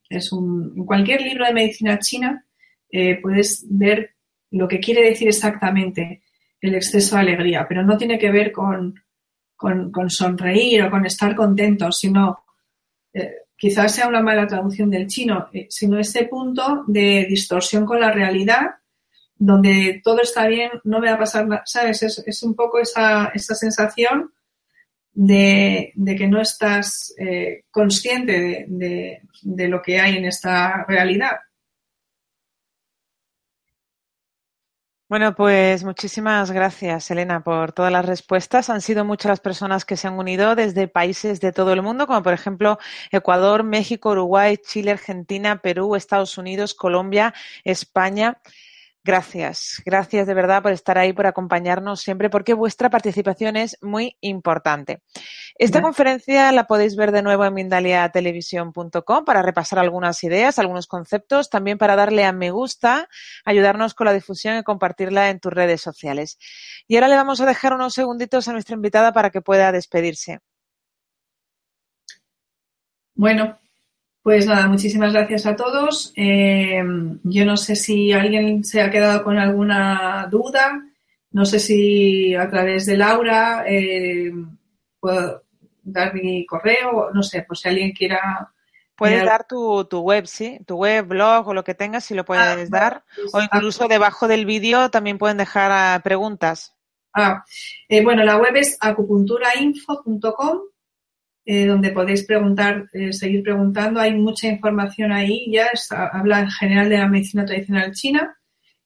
es un, en cualquier libro de medicina china eh, puedes ver lo que quiere decir exactamente el exceso de alegría, pero no tiene que ver con, con, sonreír o con estar contento, sino eh, quizás sea una mala traducción del chino, eh, sino ese punto de distorsión con la realidad, donde todo está bien, no me va a pasar nada, ¿sabes? Es, un poco esa, esa sensación de, que no estás eh, consciente de, de lo que hay en esta realidad. Bueno, pues muchísimas gracias, Elena, por todas las respuestas. Han sido muchas las personas que se han unido desde países de todo el mundo, como por ejemplo Ecuador, México, Uruguay, Chile, Argentina, Perú, Estados Unidos, Colombia, España. Gracias, gracias de verdad por estar ahí, por acompañarnos siempre, porque vuestra participación es muy importante. Esta conferencia la podéis ver de nuevo en mindaliatelevisión.com para repasar algunas ideas, algunos conceptos, también para darle a me gusta, ayudarnos con la difusión y compartirla en tus redes sociales. Y ahora le vamos a dejar unos segunditos a nuestra invitada para que pueda despedirse. Bueno, pues nada, muchísimas gracias a todos. Eh, yo no sé si alguien se ha quedado con alguna duda. No sé si a través de Laura eh, puedo dar mi correo. No sé, pues si alguien quiera. Puedes dar tu, web, sí, tu web, blog o lo que tengas, si lo puedes ah, dar. Pues o incluso debajo del vídeo también pueden dejar ah, preguntas. Ah, eh, bueno, la web es acupunturainfo.com eh, donde podéis preguntar, eh, seguir preguntando. Hay mucha información ahí, ya habla en general de la medicina tradicional china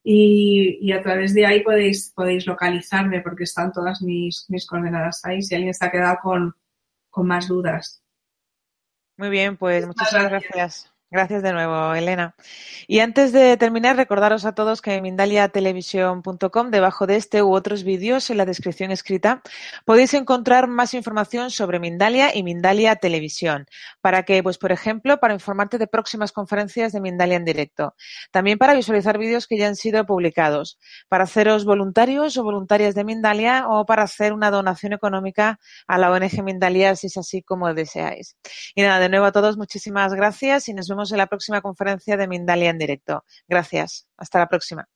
y, a través de ahí podéis, podéis localizarme porque están todas mis, mis coordenadas ahí si alguien está quedado con, con más dudas. Muy bien, pues muchas gracias. Gracias de nuevo, Elena. Y antes de terminar, recordaros a todos que en mindaliatelevisión.com, debajo de este u otros vídeos, en la descripción escrita, podéis encontrar más información sobre Mindalia y Mindalia Televisión, para que, pues, por ejemplo, para informarte de próximas conferencias de Mindalia en directo. También para visualizar vídeos que ya han sido publicados, para haceros voluntarios o voluntarias de Mindalia o para hacer una donación económica a la ONG Mindalia, si es así como deseáis. Y nada, de nuevo a todos, muchísimas gracias y nos vemos en la próxima conferencia de Mindalia en directo. Gracias. Hasta la próxima.